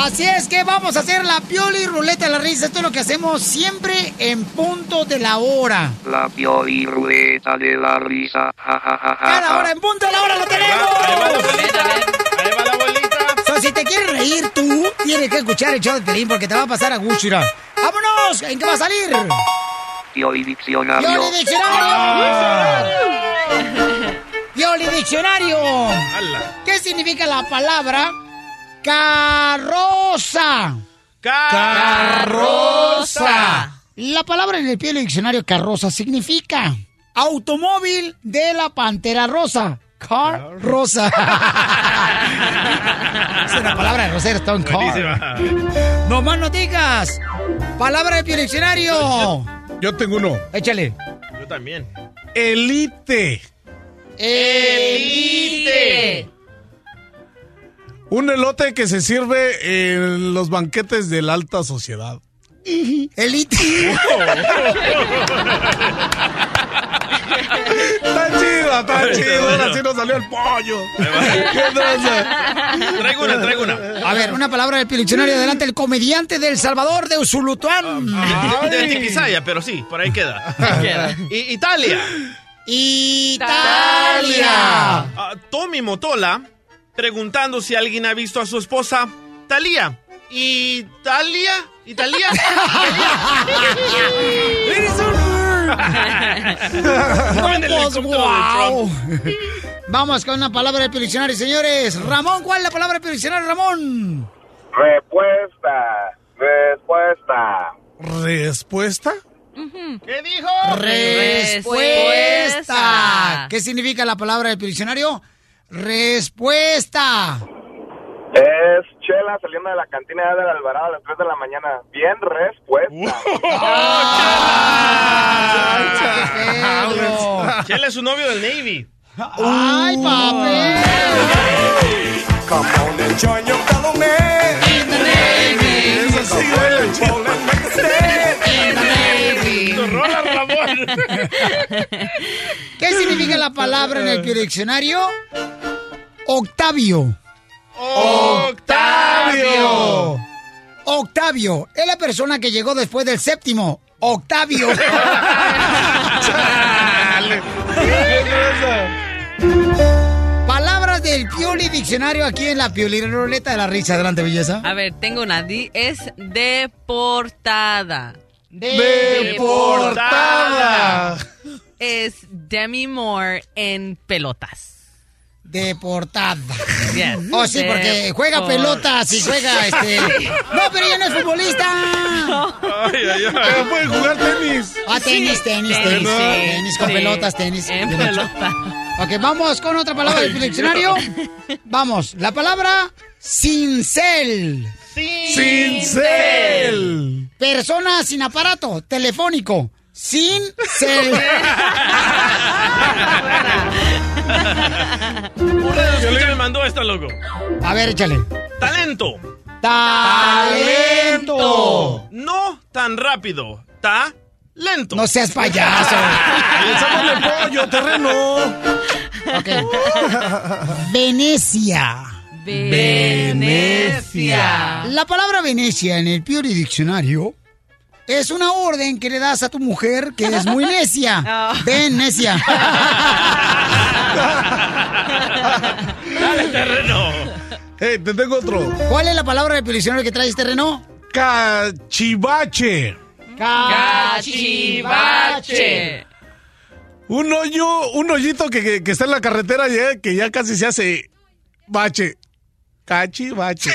Así es que vamos a hacer la pioli ruleta de la risa. Esto es lo que hacemos siempre en punto de la hora. La pioli ruleta de la risa. Ja, ja, ja, ja, Cada hora en punto de la hora lo tenemos. So, si te quieres reír tú, tienes que escuchar el show de Pelín porque te va a pasar a gusto. mira. ¡Vámonos! ¿En qué va a salir? Pioli diccionario. ¡Pioli Diccionario! ¡Pioli Diccionario! ¿Qué significa la palabra carroza? Carroza. La palabra en el Pioli Diccionario carroza significa automóvil de la pantera rosa. Car rosa. es una palabra de Rosero Stone Car. No más no digas. Palabra de Pioli Diccionario. Yo tengo uno. Échale. Yo también. Elite. Elite. Un elote que se sirve en los banquetes de la alta sociedad. Elite. Está chido, está chido. Ahora sí nos salió el pollo. ¿Qué traza? Traigo una, traigo una. A ver, una palabra del Diccionario. Adelante, el comediante del Salvador de Usulutuán. De, Tiquisaya, pero sí, por ahí queda. I- Italia. Italia. Ah, Tommy Motola preguntando si alguien ha visto a su esposa Talía. ¿Italia? ¿Italia? ¡Eres un No, en el Pues, helicóptero de wow. Trump. Vamos con una palabra del diccionario, señores. Ramón, ¿cuál es la palabra del diccionario, Ramón? Respuesta. Respuesta. ¿Respuesta? ¿Qué dijo? Respuesta. ¿Qué significa la palabra del diccionario? Respuesta. Es Chela saliendo de la cantina de Alvarado a las 3 de la mañana. Bien respuesta. Él es su novio del Navy. ¡Ay, papi! Come on and join your fellow man. In the Navy. Eso sí, ¿Qué significa la palabra en el diccionario? Octavio. Octavio. Octavio es la persona que llegó después del séptimo. Octavio. Palabras del Pioli Diccionario aquí en la Pioli Ruleta de la Risa. Adelante, belleza. A ver, tengo una. Di- Es deportada. Deportada. Es Demi Moore en pelotas. Deportada. Yes. Oh, sí, porque juega pelotas y juega este. No, pero ella no es futbolista. Ay, ay, ay. Pero pueden jugar tenis. Ah, tenis, tenis, Sí, tenis. sí, Tenis con sí. pelotas, tenis. En pelota. Ok, vamos con otra palabra del diccionario. Vamos, la palabra cincel. Cincel. Persona sin aparato telefónico. Sin cel. Uno de los me mandó esta, loco. A ver, échale. Talento. Talento. No tan rápido. Ta lento. No seas payaso. Echámosle pollo, terreno. Ok. Venecia. Venecia. La palabra Venecia en el Piori Diccionario es una orden que le das a tu mujer que es muy necia. Oh. Venecia. Dale terreno. Hey, te tengo otro. ¿Cuál es la palabra del Diccionario que trae este reno? Cachivache. Cachivache. Un hoyo, un hoyito que, que- que está en la carretera ya, que ya casi se hace bache. Cachivache.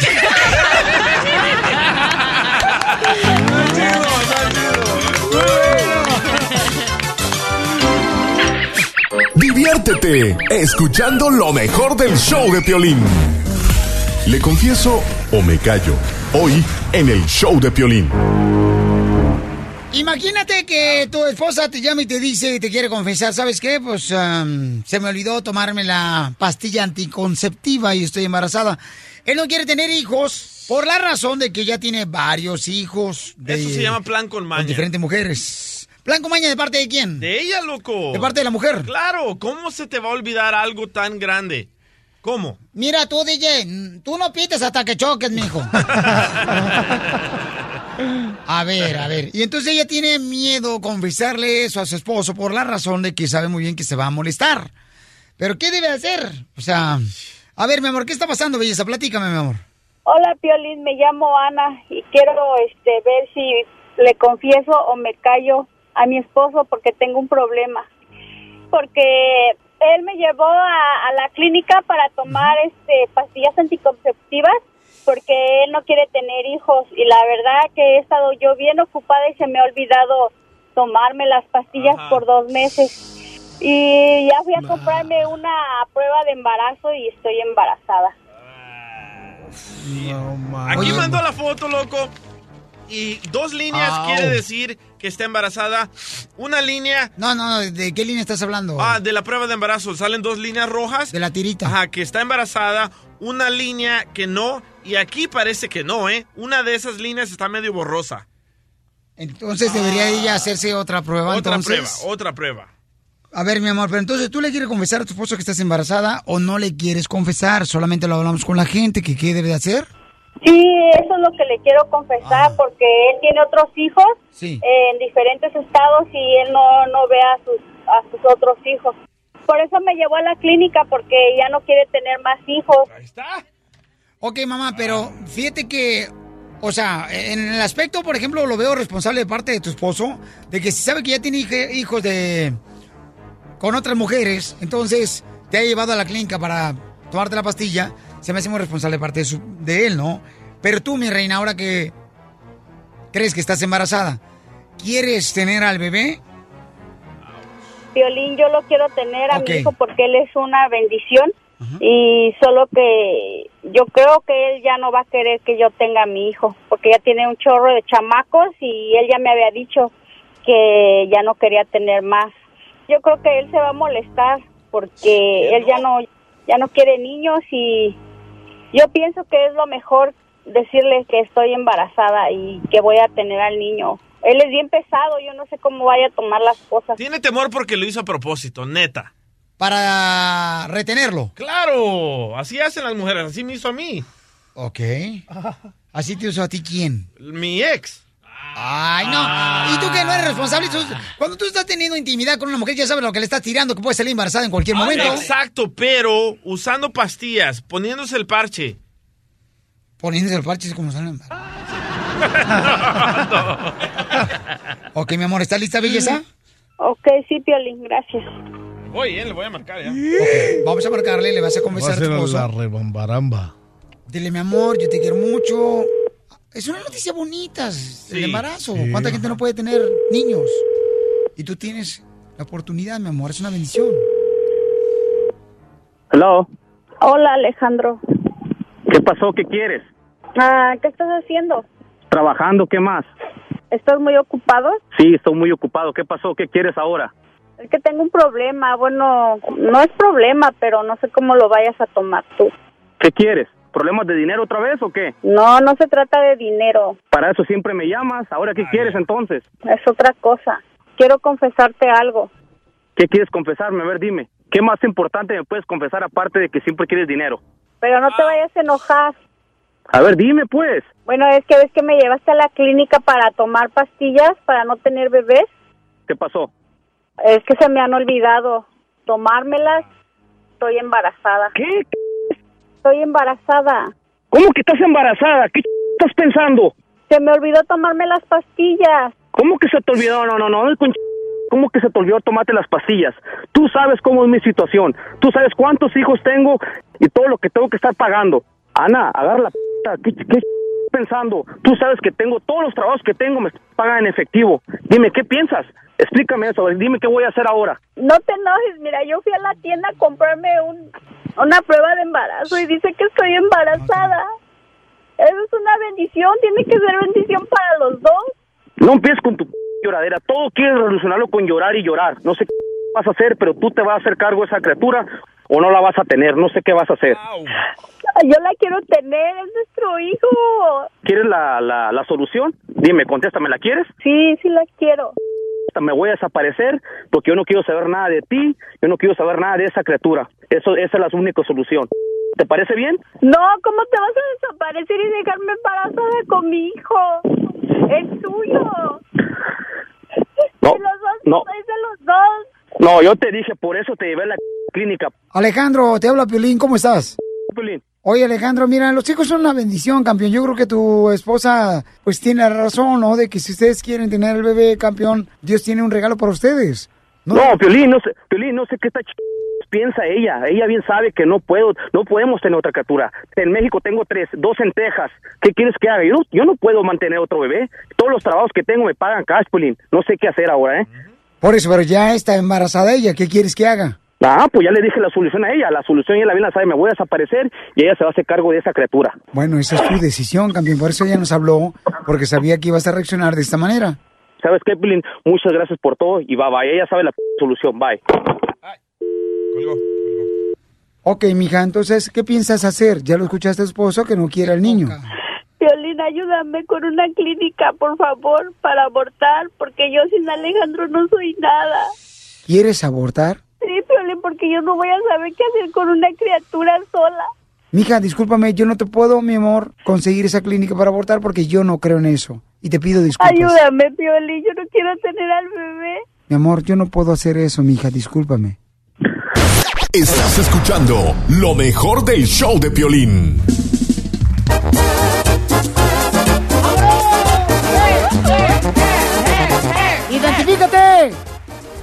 Diviértete escuchando lo mejor del show de Piolín. Le confieso o me callo. Hoy en el show de Piolín. Imagínate que tu esposa te llama y te dice y te quiere confesar, ¿sabes qué? Pues am, se me olvidó tomarme la pastilla anticonceptiva y estoy embarazada. Él no quiere tener hijos por la razón de que ya tiene varios hijos de, Eso se llama plan con con maña. diferentes mujeres. ¿Blanco Maña de parte de quién? De ella, loco. De parte de la mujer. Claro, ¿cómo se te va a olvidar algo tan grande? ¿Cómo? Mira tú, DJ, tú no pites hasta que choques, mijo. A ver, a ver. Y entonces ella tiene miedo confesarle eso a su esposo por la razón de que sabe muy bien que se va a molestar. Pero ¿qué debe hacer? O sea, a ver, mi amor, ¿qué está pasando, belleza? Platícame, mi amor. Hola, Piolín, me llamo Ana y quiero este ver si le confieso o me callo a mi esposo porque tengo un problema. Porque él me llevó a, a la clínica para tomar este pastillas anticonceptivas porque él no quiere tener hijos y la verdad que he estado yo bien ocupada y se me ha olvidado tomarme las pastillas Ajá. por dos meses. Y ya fui a comprarme una prueba de embarazo y estoy embarazada. No. Aquí mandó la foto, loco. Y dos líneas Au. quiere decir que está embarazada. Una línea No, no, no, ¿de qué línea estás hablando? ah, de la prueba de embarazo. Salen dos líneas rojas. de la tirita. Ajá, que está embarazada. Una línea que no. Y aquí parece que no, ¿eh? Una de esas líneas está medio borrosa. Entonces debería ella hacerse otra prueba. otra entonces. prueba, otra prueba. A ver, mi amor, pero entonces tú le quieres confesar a tu esposo que estás embarazada o no le quieres confesar, solamente lo hablamos con la gente, que qué debe de hacer. Sí, eso es lo que le quiero confesar Ah. porque él tiene otros hijos Sí. en diferentes estados y él no, no ve a sus, a sus otros hijos. Por eso me llevó a la clínica porque ya no quiere tener más hijos. Ahí está. Ok, mamá, pero fíjate que, o sea, en el aspecto, por ejemplo, lo veo responsable de parte de tu esposo, de que si sabe que ya tiene hijos de con otras mujeres, entonces te ha llevado a la clínica para tomarte la pastilla, se me hace muy responsable de parte de, su- de él, ¿no? Pero tú, mi reina, ahora que crees que estás embarazada, ¿quieres tener al bebé? Violín, yo lo quiero tener a mi hijo porque él es una bendición y solo que yo creo que él ya no va a querer que yo tenga a mi hijo porque ya tiene un chorro de chamacos y él ya me había dicho que ya no quería tener más. Yo creo que él se va a molestar porque él ya no ya no quiere niños y yo pienso que es lo mejor decirle que estoy embarazada y que voy a tener al niño. Él es bien pesado, yo no sé cómo vaya a tomar las cosas. Tiene temor porque lo hizo a propósito, neta. Para retenerlo. Claro, así hacen las mujeres, así me hizo a mí. Ok. ¿Así te usó a ti quién? Mi ex. Ay, no. ¿Y tú que no eres responsable? Cuando tú estás teniendo intimidad con una mujer, ya sabes lo que le estás tirando, que puede salir embarazada en cualquier momento. Exacto, pero usando pastillas, poniéndose el parche. Poniéndose el parche es como salen Ok, mi amor, ¿está lista, belleza? Ok, sí, Piolín, gracias. Voy, eh, le voy a marcar ya. Vamos a marcarle, le vas a Va a confesar a ser tu esposo. la rebambaramba. Dile, mi amor, yo te quiero mucho. Es una noticia bonita, el embarazo. Sí. ¿Cuánta gente no puede tener niños? Y tú tienes la oportunidad, mi amor, es una bendición. Hello. Hola, Alejandro. ¿Qué pasó? ¿Qué quieres? Ah, ¿Qué estás haciendo? Trabajando, ¿qué más? ¿Estás muy ocupado? Sí, estoy muy ocupado. ¿Qué pasó? ¿Qué quieres ahora? Es que tengo un problema. Bueno, no es problema, pero no sé cómo lo vayas a tomar tú. ¿Qué quieres? ¿Problemas de dinero otra vez o qué? No, no se trata de dinero. Para eso siempre me llamas. ¿Ahora qué quieres entonces? Es otra cosa. Quiero confesarte algo. ¿Qué quieres confesarme? A ver, dime. ¿Qué más importante me puedes confesar aparte de que siempre quieres dinero? Pero no te vayas a enojar. A ver, dime pues. Bueno, es que ves que me llevaste a la clínica para tomar pastillas para no tener bebés. ¿Qué pasó? Es que se me han olvidado tomármelas. Estoy embarazada. ¿Qué? Estoy embarazada. ¿Cómo que estás embarazada? ¿Qué estás pensando? Se me olvidó tomarme las pastillas. ¿Cómo que se te olvidó? No, no, no. ¿Cómo que se te olvidó tomarte las pastillas? Tú sabes cómo es mi situación. Tú sabes cuántos hijos tengo y todo lo que tengo que estar pagando. Ana, agarra la p***. ¿Qué, qué pensando? Tú sabes que tengo todos los trabajos que tengo me pagan en efectivo. Dime, ¿qué piensas? Explícame eso. Dime qué voy a hacer ahora. No te enojes, mira, yo fui a la tienda a comprarme un, una prueba de embarazo y dice que estoy embarazada. Eso es una bendición, tiene que ser bendición para los dos. No empieces con tu lloradera. Todo quieres solucionarlo con llorar y llorar. No sé qué vas a hacer, pero tú te vas a hacer cargo de esa criatura o no la vas a tener. No sé qué vas a hacer. Yo la quiero tener, es nuestro hijo. ¿Quieres la, la, la solución? Dime, contéstame, ¿la quieres? Sí, sí la quiero. me voy a desaparecer porque yo no quiero saber nada de ti, yo no quiero saber nada de esa criatura. Eso, esa es la única solución. ¿Te parece bien? No, ¿cómo te vas a desaparecer y dejarme embarazada con mi hijo? Es tuyo. No, De los dos, no. es de los dos. No, yo te dije, por eso te llevé a la clínica. Alejandro, te habla Piolín, ¿cómo estás? Piolín. Oye, Alejandro, mira, los chicos son una bendición, campeón. Yo creo que tu esposa, pues, tiene razón, ¿no? De que si ustedes quieren tener el bebé, campeón, Dios tiene un regalo para ustedes. No, Piolín, no sé, Piolín, no sé qué esta ch... piensa ella. Ella bien sabe que no puedo, no podemos tener otra criatura. En México tengo tres, dos en Texas. ¿Qué quieres que haga? Yo, no- yo no puedo mantener otro bebé. Todos los trabajos que tengo me pagan cash, Piolín. No sé qué hacer ahora, ¿eh? Por eso, pero ya está embarazada ella. ¿Qué quieres que haga? Ah, pues ya le dije la solución a ella. La solución ella la bien la sabe. Me voy a desaparecer y ella se va a hacer cargo de esa criatura. Bueno, esa es tu decisión, campeón. Por eso ella nos habló, porque sabía que ibas a reaccionar de esta manera. ¿Sabes qué? Muchas gracias por todo y bye bye. Ella sabe la solución. Bye. Ok, mija, entonces, ¿qué piensas hacer? Ya lo escuchaste a tu esposo que no quiere al niño. Violín, ayúdame con una clínica, por favor, para abortar, porque yo sin Alejandro no soy nada. ¿Quieres abortar? Sí, Violín, porque yo no voy a saber qué hacer con una criatura sola. Mija, discúlpame, yo no te puedo, mi amor, conseguir esa clínica para abortar porque yo no creo en eso. Y te pido disculpas. Ayúdame, Violín, yo no quiero tener al bebé. Mi amor, yo no puedo hacer eso, mija, discúlpame. Estás escuchando lo mejor del show de Piolín. ¡Identifícate!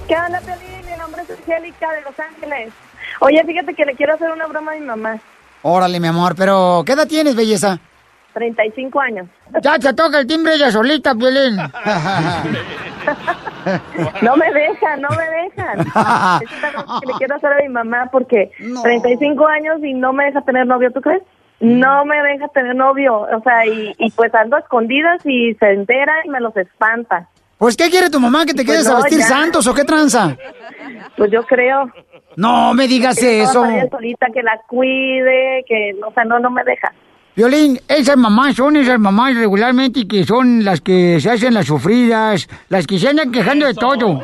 ¿Qué onda? Mi nombre es Angélica de Los Ángeles. Oye, fíjate que le quiero hacer una broma a mi mamá. Órale, mi amor, pero ¿qué edad tienes, belleza? 35 años. Ya te toca el timbre ella solita, Piolín. No me dejan, no me dejan. Es que le quiero hacer a mi mamá porque 35 años y no me deja tener novio, ¿tú crees? No me deja tener novio, o sea, y, y pues ando a escondidas y se entera y me los espanta. Pues, ¿qué quiere tu mamá? ¿Que te Pues quedes a no, vestir ya. santos o qué tranza? Pues yo creo. No me digas Que eso. solita, que la cuide, que, o sea, no, no me deja. Violín, esas mamás son esas mamás regularmente que son las que se hacen las sufridas, las que se andan quejando de todo.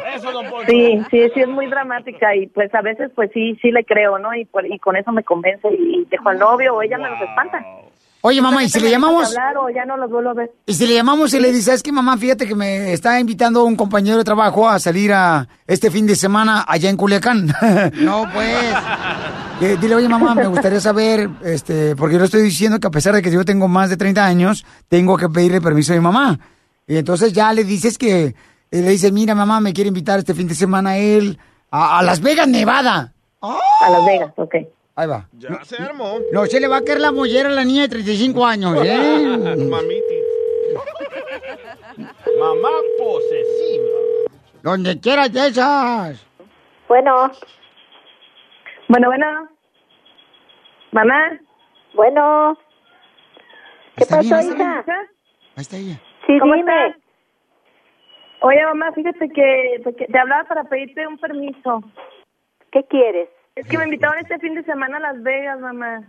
Sí, sí, sí es muy dramática y pues a veces pues sí, sí le creo, ¿no? Y, y con eso me convence y dejo al novio o ella me los espanta. Oye, mamá, ¿y si le llamamos? Hablar o ya no los vuelvo a ver. Y si le llamamos y le dices, es que mamá, fíjate que me está invitando un compañero de trabajo a salir a este fin de semana allá en Culiacán. no, pues. Eh, dile, oye, mamá, me gustaría saber, este, porque yo le estoy diciendo que a pesar de que yo tengo más de 30 años, tengo que pedirle permiso a mi mamá. Y entonces ya le dices que, eh, le dice, mira, mamá, me quiere invitar este fin de semana a él A, a Las Vegas, Nevada. A Las Vegas, ok. Ahí va. Ya se armó. No se le va a caer la mollera a la niña de 35 años, ¿eh? Mamiti. Mamá posesiva. Donde quieras de esas. Bueno. Bueno, bueno. Mamá. Bueno. ¿Qué bien, pasó, hija? Ahí está ella. Sí, ¿Cómo dime. estás? Oye, mamá, fíjate que, que te hablaba para pedirte un permiso. ¿Qué quieres? Es que me invitaron este fin de semana a Las Vegas, mamá.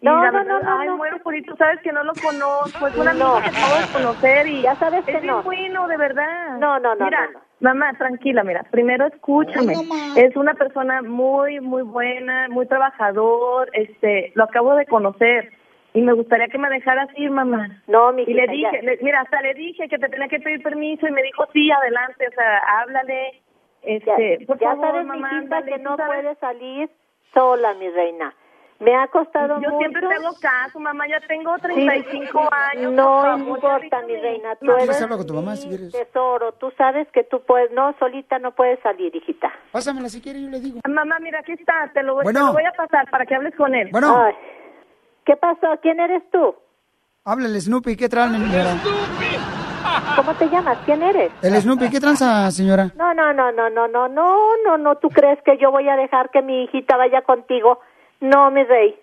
No, no, verdad, no, no, Ay, no. muero por ir. Tú sabes que no lo conozco. Es un amigo No. que acabo de conocer y... Ya sabes es que bien no. bueno, de verdad. No, no, no, Mira, no, no. mamá, tranquila, mira. Primero escúchame. Es una persona muy, muy buena, muy trabajador. Este, lo acabo de conocer. Y me gustaría que me dejaras ir, mamá. No, mi Y le dije, le- mira, hasta le dije que te tenía que pedir permiso y me dijo, sí, adelante, o sea, háblale. Este, por ya favor, sabes, mamá, mijita, que no sabes. puedes salir sola, mi reina. Me ha costado Yo mucho. siempre te hago caso, mamá, ya tengo 35 Sí. años. No importa, mi reina. Tú ¿Quieres eres hablar con tu mamá si quieres? tesoro. Tú sabes que tú puedes, no, solita no puedes salir, hijita. Pásamela si quieres, yo le digo. Mamá, mira, aquí está, te lo, voy- Bueno. te lo voy a pasar para que hables con él. Bueno, Ay, ¿Qué pasó? ¿Quién eres tú? háblale, Snoopy, ¿qué traen, señora? ¿Cómo te llamas? ¿Quién eres? El Snoopy, ¿qué tranza, señora? No, no, no, no, no, no, no, no, no. ¿Tú crees que yo voy a dejar que mi hijita vaya contigo? No, mi rey.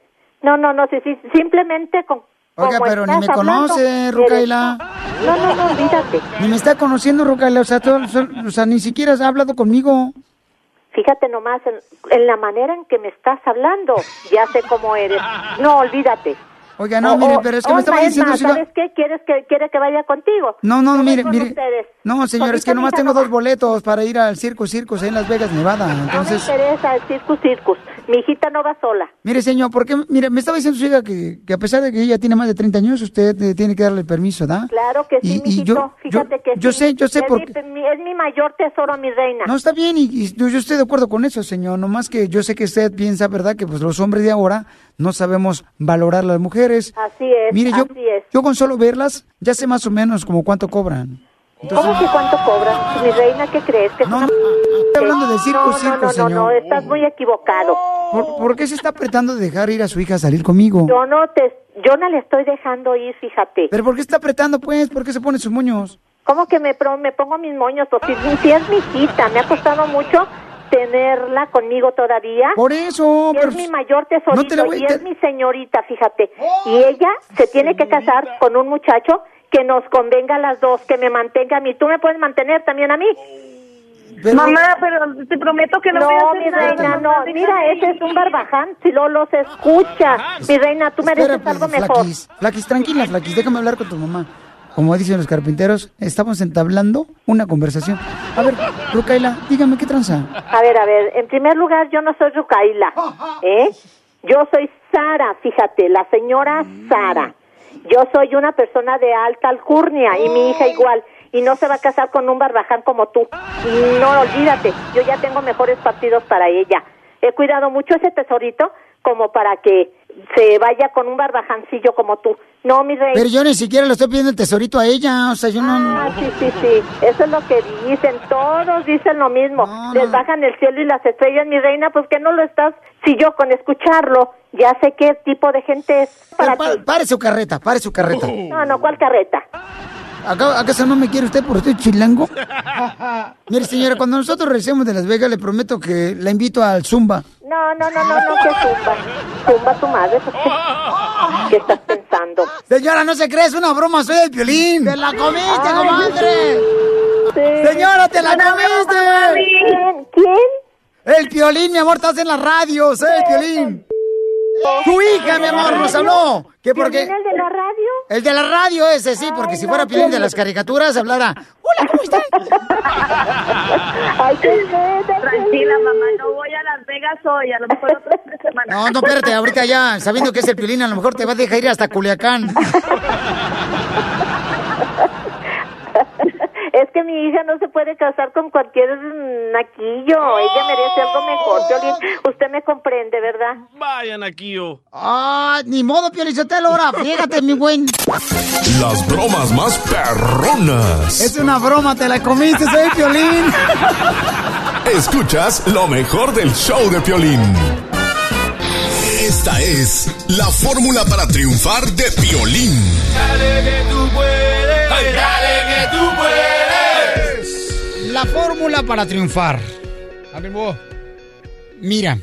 No, no, no, sí, sí, simplemente con. Oiga, pero ni me hablando, conoce, Rucaila. No, no, no, olvídate. Ni me está conociendo, Rucaila. O sea, todo- o sea, ni siquiera has hablado conmigo. Fíjate nomás en, en la manera en que me estás hablando. Ya sé cómo eres. No, olvídate. Oiga, no, O- mire, pero es que me estaba es diciendo más, ¿Sabes qué? ¿Quieres que, quiere que vaya contigo? No, no, Yo mire, mire. ustedes. No, señor, es que nomás tengo no dos boletos para ir al Circus ahí en Las Vegas, Nevada. No me Entonces, interesa el circus circus. Mi hijita no va sola. mire, señor, porque, mire, me estaba diciendo su hija que, que a pesar de que ella tiene más de 30 años, usted eh, tiene que darle permiso, ¿da? Claro que sí, Y- y yo- Fíjate yo- que yo sí. sé, yo sé es porque- Mi, es mi mayor tesoro, mi reina. No, está bien, y, y yo, estoy de acuerdo con eso, señor. Nomás que yo sé que usted piensa, ¿verdad?, que pues los hombres de ahora no sabemos valorar a las mujeres. Así es, Mire, yo, así es. yo con solo verlas, ya sé más o menos como cuánto cobran. ¿Cómo que cuánto cobra? Mi reina, ¿qué crees? Que es una- Estoy hablando de circo, no, no, circo, no, no, señor. no, estás muy equivocado. ¿Por, por qué se está apretando de dejar ir a su hija a salir conmigo? Yo no te, yo no le estoy dejando ir, fíjate. ¿Pero por qué está apretando, pues? ¿Por qué se pone sus moños? ¿Cómo que me, pro- me pongo mis moños? O si, si es mi hijita, me ha costado mucho tenerla conmigo todavía. Por eso, Y pero- es mi mayor tesorito No te la voy- y te- es mi señorita, fíjate. Y ella se tiene que casar con un muchacho que nos convenga a las dos, que me mantenga a mí. ¿Tú me puedes mantener también a mí? Mamá, pero te prometo que no, No, voy a hacer mi reina, no. Mira, ir. ese es un barbaján. Si lo los escucha. Mi reina, tú mereces algo mejor. Flaquis, Flaquis, tranquila, Flaquis, déjame hablar con tu mamá. Como dicen los carpinteros, estamos entablando una conversación. A ver, Rucaila, dígame qué tranza. A ver, a ver, en primer lugar, yo no soy Rucaila, ¿eh? Yo soy Sara, fíjate, la señora Sara. Yo soy una persona de alta alcurnia y mi hija igual. Y no se va a casar con un barbaján como tú. No, olvídate, yo ya tengo mejores partidos para ella. He cuidado mucho ese tesorito como para que se vaya con un barbajancillo como tú. No, mi rey. Pero yo ni siquiera le estoy pidiendo el tesorito a ella, o sea, yo no... Ah, sí, sí, sí. Eso es lo que dicen. Todos dicen lo mismo. Les bajan el cielo y las estrellas, mi reina. Pues que no lo estás. Si yo con escucharlo ya sé qué tipo de gente es para Pa- ti. pare su carreta, pare su carreta. No, no, ¿cuál carreta? ¿Acá, ¿Acaso no me quiere usted por usted chilango? Mire, señora, cuando nosotros regresemos de Las Vegas, le prometo que la invito al Zumba. No, no, no, no, no, que zumba. Zumba tu madre. ¿qué- ¿Qué estás pensando? Señora, no se cree, es una broma, soy el violín. ¡Te la comiste, Ay, comadre! sí. ¡Señora, te la No, no, no, comiste! ¿Quién? El violín, mi amor, estás en la radio, soy el violín. Tu hija, mi amor, nos habló. ¿Qué por qué? ¿Violín el de la radio? El de la radio ese, sí, porque si fuera Piolín de las caricaturas, hablara. Hola, ¿cómo están? Ay, qué Tranquila, mamá, no voy a Las Vegas hoy, a lo mejor otras tres semanas. No, no, espérate, ahorita ya, sabiendo que es el Piolín, a lo mejor te va a dejar ir hasta Culiacán. Es no se puede casar con cualquier naquillo. Ella merece algo mejor. Violín, usted me comprende, ¿verdad? Vayan aquí yo. Ah, ni modo, Piolín, Sotelo, ahora, fíjate, mi buen. Las bromas más perronas. Es una broma, te la comiste, soy el Piolín. Escuchas lo mejor del show de Piolín. Esta es la fórmula para triunfar de Piolín. Dale que tú puedes, dale que tú puedes. La fórmula para triunfar. Ánimo. Mira,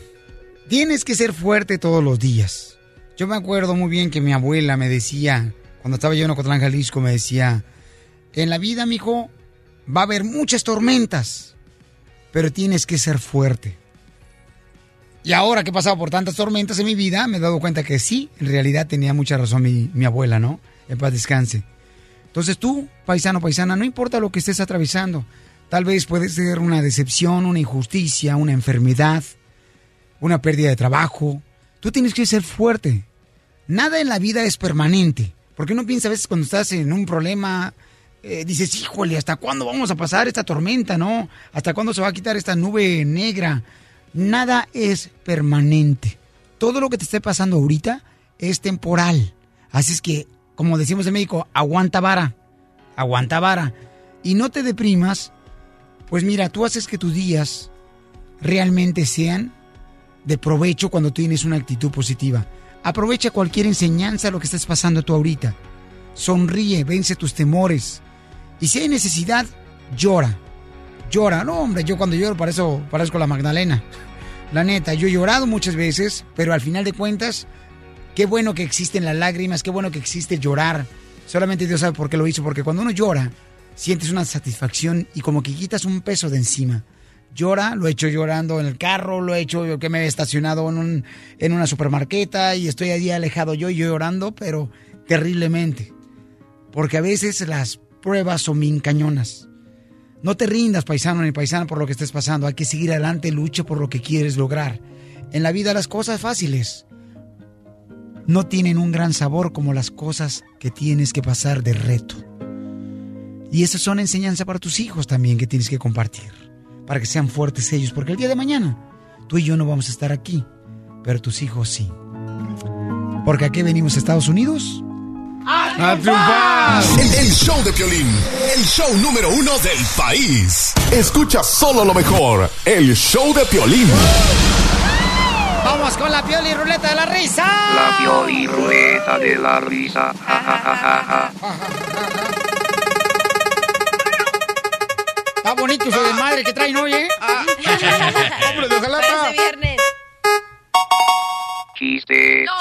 tienes que ser fuerte todos los días. Yo me acuerdo muy bien que mi abuela me decía, cuando estaba yo en Ocotlán, Jalisco, me decía, en la vida, mijo, va a haber muchas tormentas, pero tienes que ser fuerte. Y ahora que he pasado por tantas tormentas en mi vida, me he dado cuenta que sí, en realidad tenía mucha razón mi, mi abuela, ¿no? En paz descanse. Entonces tú, paisano, paisana, no importa lo que estés atravesando, tal vez puede ser una decepción, una injusticia, una enfermedad, una pérdida de trabajo. Tú tienes que ser fuerte. Nada en la vida es permanente. Porque no piensas a veces cuando estás en un problema, eh, dices, híjole, ¿hasta cuándo vamos a pasar esta tormenta, no? ¿Hasta cuándo se va a quitar esta nube negra? Nada es permanente. Todo lo que te esté pasando ahorita es temporal. Así es que, como decimos en México, aguanta vara. Aguanta vara. Y no te deprimas. Pues mira, tú haces que tus días realmente sean de provecho cuando tienes una actitud positiva. Aprovecha cualquier enseñanza lo que estés pasando tú ahorita. Sonríe, vence tus temores. Y si hay necesidad, llora. Llora. No, hombre, yo cuando lloro para eso parezco la Magdalena. La neta, yo he llorado muchas veces, pero al final de cuentas, qué bueno que existen las lágrimas, qué bueno que existe llorar. Solamente Dios sabe por qué lo hizo, porque cuando uno llora, sientes una satisfacción y como que quitas un peso de encima. Llora, lo he hecho llorando en el carro, lo he hecho yo que me he estacionado en, un, en una supermarqueta y estoy allí alejado yo llorando, pero terriblemente. Porque a veces las pruebas son bien cañonas. No te rindas, paisano ni paisana, por lo que estés pasando. Hay que seguir adelante, lucha por lo que quieres lograr. En la vida las cosas fáciles no tienen un gran sabor como las cosas que tienes que pasar de reto. Y esas son enseñanza para tus hijos también que tienes que compartir, para que sean fuertes ellos, porque el día de mañana tú y yo no vamos a estar aquí, pero tus hijos sí. Porque aquí venimos a Estados Unidos ¡A triunfar! El, el show de Piolín, el show número uno del país. Escucha solo lo mejor, el show de Piolín. Vamos con la pioli ruleta de la risa. La pioli ruleta de la risa. Ja, ja, ja, bonito eso de madre que traen hoy, ¿eh? Hombre de ojalata. Parece viernes. Chiste.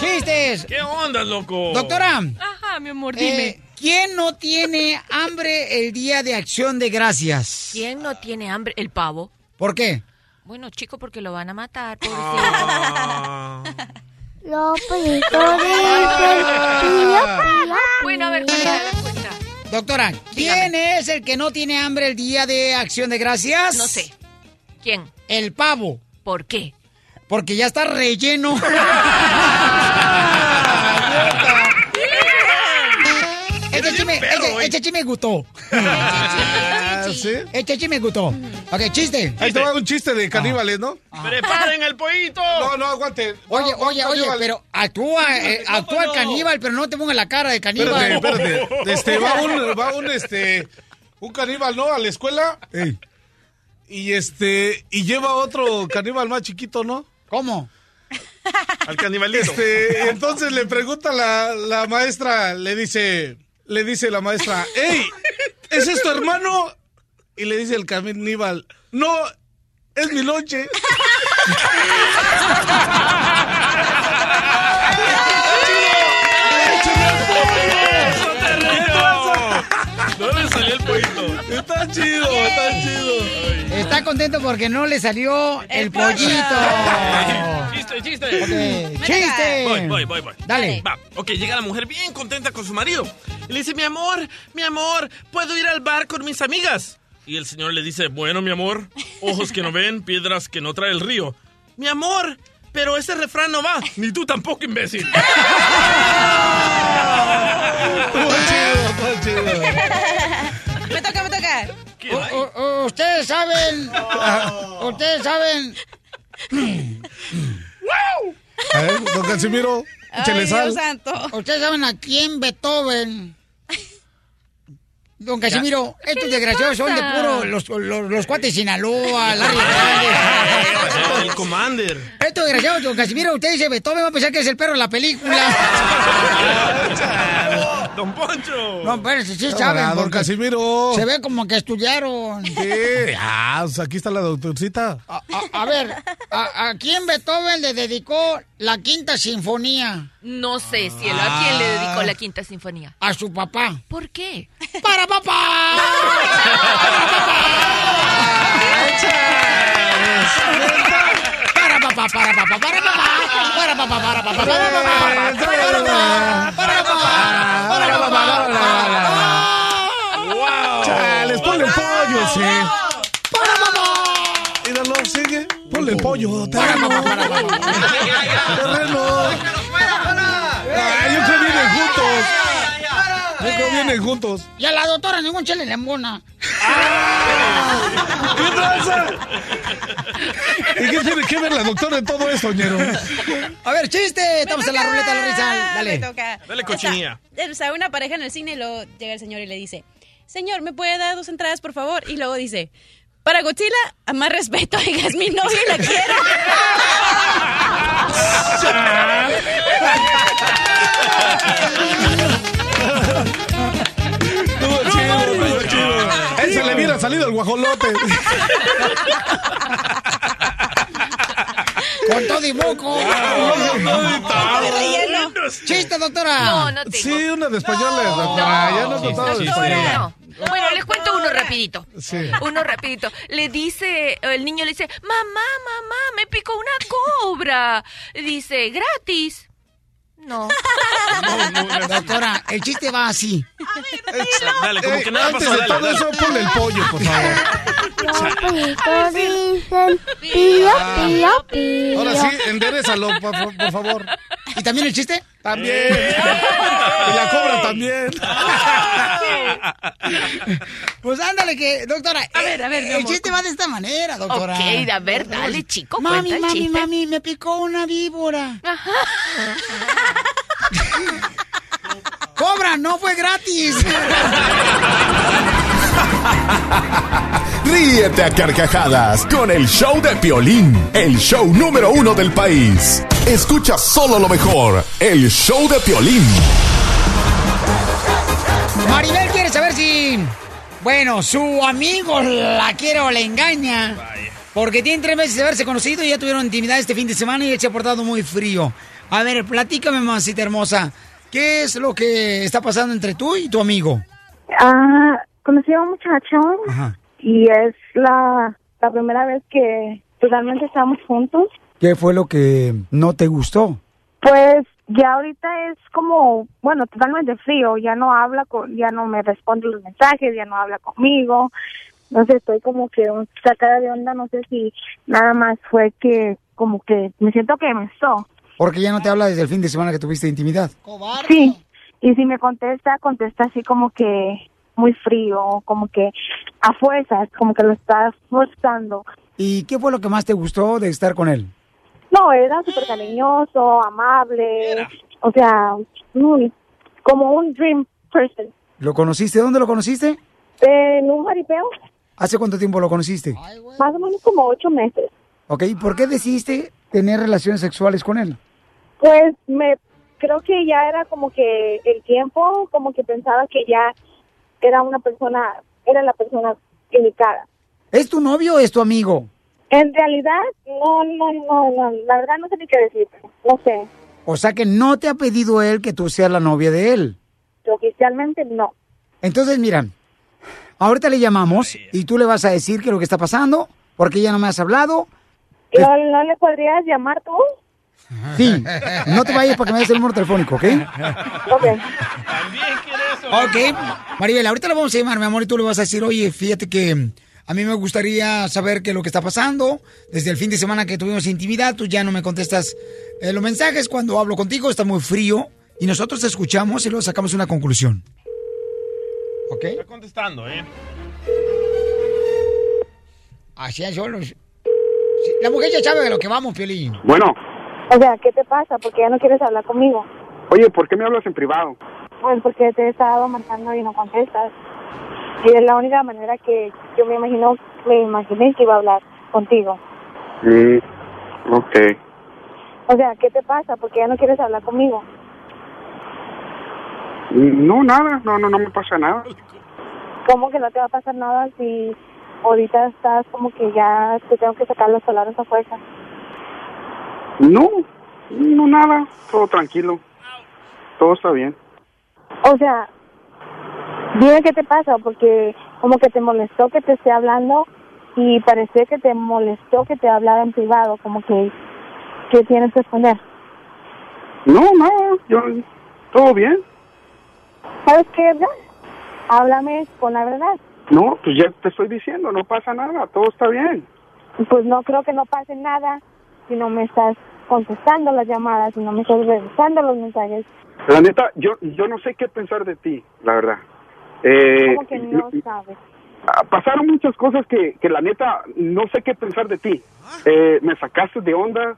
¡Chistes! ¿Qué onda, loco? Doctora, Ajá, mi amor, dime. eh, ¿quién no tiene hambre el día de acción de gracias? ¿Quién no tiene hambre? El pavo. ¿Por qué? Bueno, chico, porque lo van a matar, Ah. Bueno, a ver, ¿cuál es la respuesta? Doctora, ¿quién es el que no tiene hambre el día de acción de gracias? No sé. ¿Quién? El pavo. ¿Por qué? Porque ya está relleno. Chisme, este, este chisme me gustó. Ah, ¿sí? Este chisme me gustó. Ok, chiste. Ahí te va un chiste de caníbales, ¿no? ¡Preparen el pollito! No, no, aguante. Oye, No, oye, oye, pero actúa, eh, actúa el caníbal, pero no te pongas la cara de caníbal. Espérate, espérate. Este, va un, va un, este, un caníbal, ¿no? A la escuela. Y este, y lleva otro caníbal más chiquito, ¿no? ¿Cómo? Al canibalito. Este, entonces le pregunta la, la maestra, le dice, le dice la maestra, ¡Ey! ¿Ese es tu hermano? Y le dice el caníbal, no, es mi lonche. Está chido, está chido. Está contento porque no le salió el, pollito. Chiste, chiste. Ok, ¡Chiste! Voy, voy, voy, voy. Dale. Va, ok, llega la mujer bien contenta con su marido. Y le dice, mi amor, mi amor, ¿puedo ir al bar con mis amigas? Y el señor le dice, bueno, mi amor, ojos que no ven, piedras que no trae el río. Mi amor, pero ese refrán no va. Ni tú tampoco, imbécil. Estuvo chido, estuvo chido. Me toca, me toca. U- ustedes saben. Ustedes saben. A ver, don Casimiro, échale Ay, sal. Dios santo. Ustedes saben a quién Beethoven don Casimiro, estos desgraciados son de puro los, los, los cuates de Sinaloa, Larry Hernández. El Commander. Estos desgraciados, don Casimiro, usted dice Beethoven, va a pensar que es el perro de la película. ¡Don Poncho! No, pero sí, sí saben. Don Casimiro. Se ve como que estudiaron. Sí, ah, o sea, aquí está la doctorcita. A, ver, a, quién Beethoven le dedicó la quinta sinfonía? No sé, cielo, ¿a quién le dedicó la quinta sinfonía? A su papá. ¿Por qué? ¡Para papá! ¡Para papá! ¡Para papá, para papá, para papá! ¡Para papá, para papá, para papá! ¡Para papá, para papá! no, ¡Wow! Chales, ponle el pollo, sí. ¡Para, mamá! Sigue. Ponle el pollo. ¡Para, mamá! ¡Para, mamá! Fuera, fuera! Vienen juntos! Creo vienen juntos. Y a la doctora ningún chile le embona. ¿Qué tranza? ¿Y qué tiene que ver la doctora en todo esto, ñero? A ver, chiste. Estamos en la ruleta de la risa. Me Dale. toca. Dale, cochinilla. O sea, una pareja en el cine y luego llega el señor y le dice, señor, ¿me puede dar dos entradas, por favor? Y luego dice, para Godzilla, a más respeto, oiga, es mi novia y la quiero. se le hubiera salido el guajolote. Con todo y moco. Chiste, doctora. No, no tengo. Sí, una de españoles, doctora. Ya nos de Doctora, español. no. Bueno, les cuento uno rapidito. Sí. Uno rapidito. Le dice, el niño le dice, mamá, mamá, me picó una cobra. Dice, gratis. No. Doctora, el chiste va así. Dale, como que nada Antes pasó. de Dale, todo dale. eso, ponle el pollo, por favor. Los dicen pío, pío, pío. Ahora sí, enderezalo, por, por favor. ¿Y también el chiste? También. Y la cobra también. Pues ándale que, doctora. A ver, a ver, mi El amor, chiste va de esta manera, doctora. Ok, a ver, dale, chico, Mami, cuenta el mami, chiste. mami, me picó una víbora. ¡Cobra! ¡No fue gratis! Ríete a carcajadas con el show de Piolín, el show número uno del país. Escucha solo lo mejor, el show de Piolín. Maribel quiere saber si, bueno, su amigo la quiere o le engaña. Porque tienen tres meses de haberse conocido y ya tuvieron intimidad este fin de semana y él se ha portado muy frío. A ver, platícame, mamacita hermosa. ¿Qué es lo que está pasando entre tú y tu amigo? Ah, conocí a un muchacho Ajá. Y es la, la primera vez que pues, realmente estamos juntos. ¿Qué fue lo que no te gustó? Pues ya ahorita es como, bueno, totalmente frío, ya no habla con, ya no me responde los mensajes, ya no habla conmigo. No sé, estoy como que un- sacada de onda, no sé si nada más fue que como que me siento que me estó. Porque ya no te habla desde el fin de semana que tuviste intimidad. Sí, y si me contesta, contesta así como que muy frío, como que a fuerzas, como que lo está forzando. ¿Y qué fue lo que más te gustó de estar con él? No, era súper cariñoso, amable, o sea, muy, como un dream person. ¿Lo conociste? ¿Dónde lo conociste? En un jaripeo, ¿Hace cuánto tiempo lo conociste? más o menos como ocho meses. Ok, ¿por qué decidiste tener relaciones sexuales con él? Pues me creo que ya era como que el tiempo, como que pensaba que ya era una persona, era la persona indicada. ¿Es tu novio o es tu amigo? En realidad, no, no, no, no, la verdad no sé ni qué decirte, no sé, O sea que no te ha pedido él que tú seas la novia de él. oficialmente no. Entonces, mira, ahorita le llamamos y tú le vas a decir qué es lo que está pasando, porque ya no me has hablado. ¿No, no le podrías llamar tú? Sí, no te vayas porque me des el número telefónico, ¿ok? Ok. Ok, Maribel, ahorita le vamos a llamar, mi amor, y tú le vas a decir, oye, fíjate que a mí me gustaría saber qué es lo que está pasando. Desde el fin de semana que tuvimos intimidad, tú ya no me contestas eh, los mensajes. Cuando hablo contigo está muy frío y nosotros te escuchamos y luego sacamos una conclusión. ¿Ok? Está contestando, ¿eh? Así es, solo. Sí, La mujer ya sabe de lo que vamos, Piolín. Bueno, O sea, ¿qué te pasa? ¿Por qué ya no quieres hablar conmigo? oye, ¿por qué me hablas en privado? Pues porque te he estado marcando y no contestas. Y es la única manera que yo me imagino, me imaginé que iba a hablar contigo. Mm, ok. O sea, ¿qué te pasa? Porque ya no quieres hablar conmigo. No, nada, no, no, no me pasa nada. ¿Cómo que no te va a pasar nada si ahorita estás como que ya te tengo que sacar los palabras a fuerza? No, no, nada, todo tranquilo. Todo está bien. O sea, dime qué te pasa, porque como que te molestó que te esté hablando y parece que te molestó que te hablara en privado, como que, que tienes que esconder. No, nada, yo, todo bien. ¿Sabes qué, Edgar? Háblame con la verdad. No, pues ya te estoy diciendo, no pasa nada, todo está bien. Pues no creo que no pase nada si no me estás contestando las llamadas, si no me estás revisando los mensajes. La neta, yo, yo no sé qué pensar de ti, la verdad. Eh, Como que no sabes. ah, pasaron muchas cosas que, que la neta no sé qué pensar de ti. Eh, me sacaste de onda.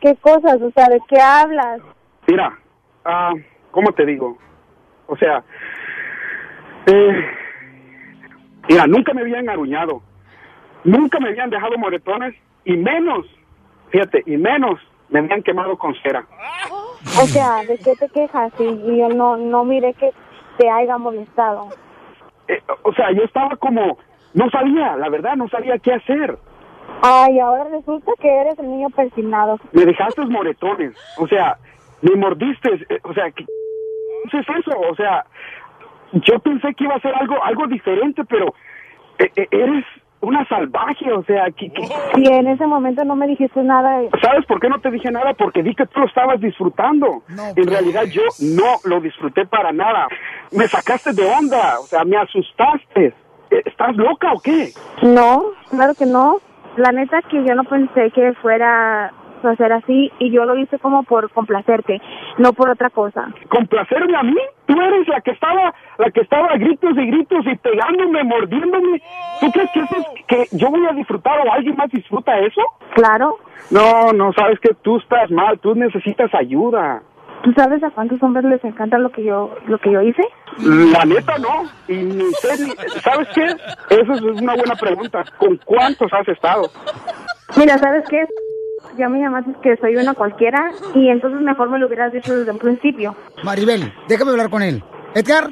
¿Qué cosas? O sea, ¿de qué hablas? Mira, ah, ¿cómo te digo? O sea, eh, mira, nunca me habían aruñado, nunca me habían dejado moretones y menos, fíjate, y menos me habían quemado con cera. O sea, ¿de qué te quejas? Y, y yo no, no miré que te haya molestado. Eh, o sea, yo estaba como, no sabía, la verdad, no sabía qué hacer. Ay, ahora resulta que eres el niño persignado. Me dejaste moretones, o sea, me mordiste, eh, o sea, ¿qué es eso? O sea, yo pensé que iba a ser algo, algo diferente, pero eh, eres una salvaje, o sea, que, que- Y en ese momento no me dijiste nada. ¿Sabes por qué no te dije nada? Porque vi que tú lo estabas disfrutando. en realidad yo no lo disfruté para nada. Me sacaste de onda, o sea, me asustaste. Eh, ¿Estás loca o qué? No, claro que no. La neta que yo no pensé que fuera a ser así y yo lo hice como por complacerte, no por otra cosa. ¿Complacerme a mí? Tú eres la que estaba, la que estaba a gritos y gritos y pegándome, mordiéndome. ¿Tú crees que, eso es- que yo voy a disfrutar o alguien más disfruta eso? Claro. No, no, sabes que tú estás mal, tú necesitas ayuda. ¿Tú sabes a cuántos hombres les encanta lo que yo lo que yo hice? La neta no. Y ni sé ni- ¿Sabes qué? Eso es una buena pregunta. ¿Con cuántos has estado? Mira, ¿sabes qué? Ya me llamaste que soy una cualquiera y entonces mejor me lo hubieras dicho desde un principio. Maribel, déjame hablar con él. Edgar.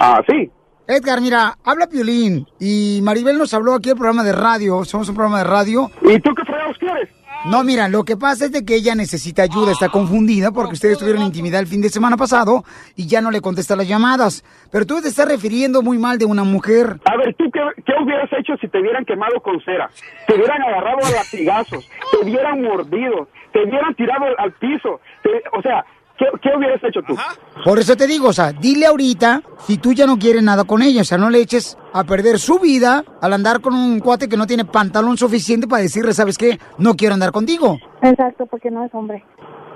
Ah, sí. Edgar, mira, habla Piolín y Maribel nos habló aquí del programa de radio, somos un programa de radio. ¿Y tú qué fregados quieres? No, mira, lo que pasa es de que ella necesita ayuda, está confundida porque ustedes tuvieron intimidad el fin de semana pasado y ya no le contesta las llamadas. Pero tú te estás refiriendo muy mal de una mujer. A ver, ¿tú qué, qué hubieras hecho si te hubieran quemado con cera? Te hubieran agarrado a latigazos, te hubieran mordido, te hubieran tirado al, al piso. te- o sea, ¿qué, qué hubieras hecho tú? Por eso te digo, o sea, dile ahorita si tú ya no quieres nada con ella, o sea, no le eches a perder su vida al andar con un cuate que no tiene pantalón suficiente para decirle, ¿sabes qué? No quiero andar contigo. Exacto, porque no es hombre.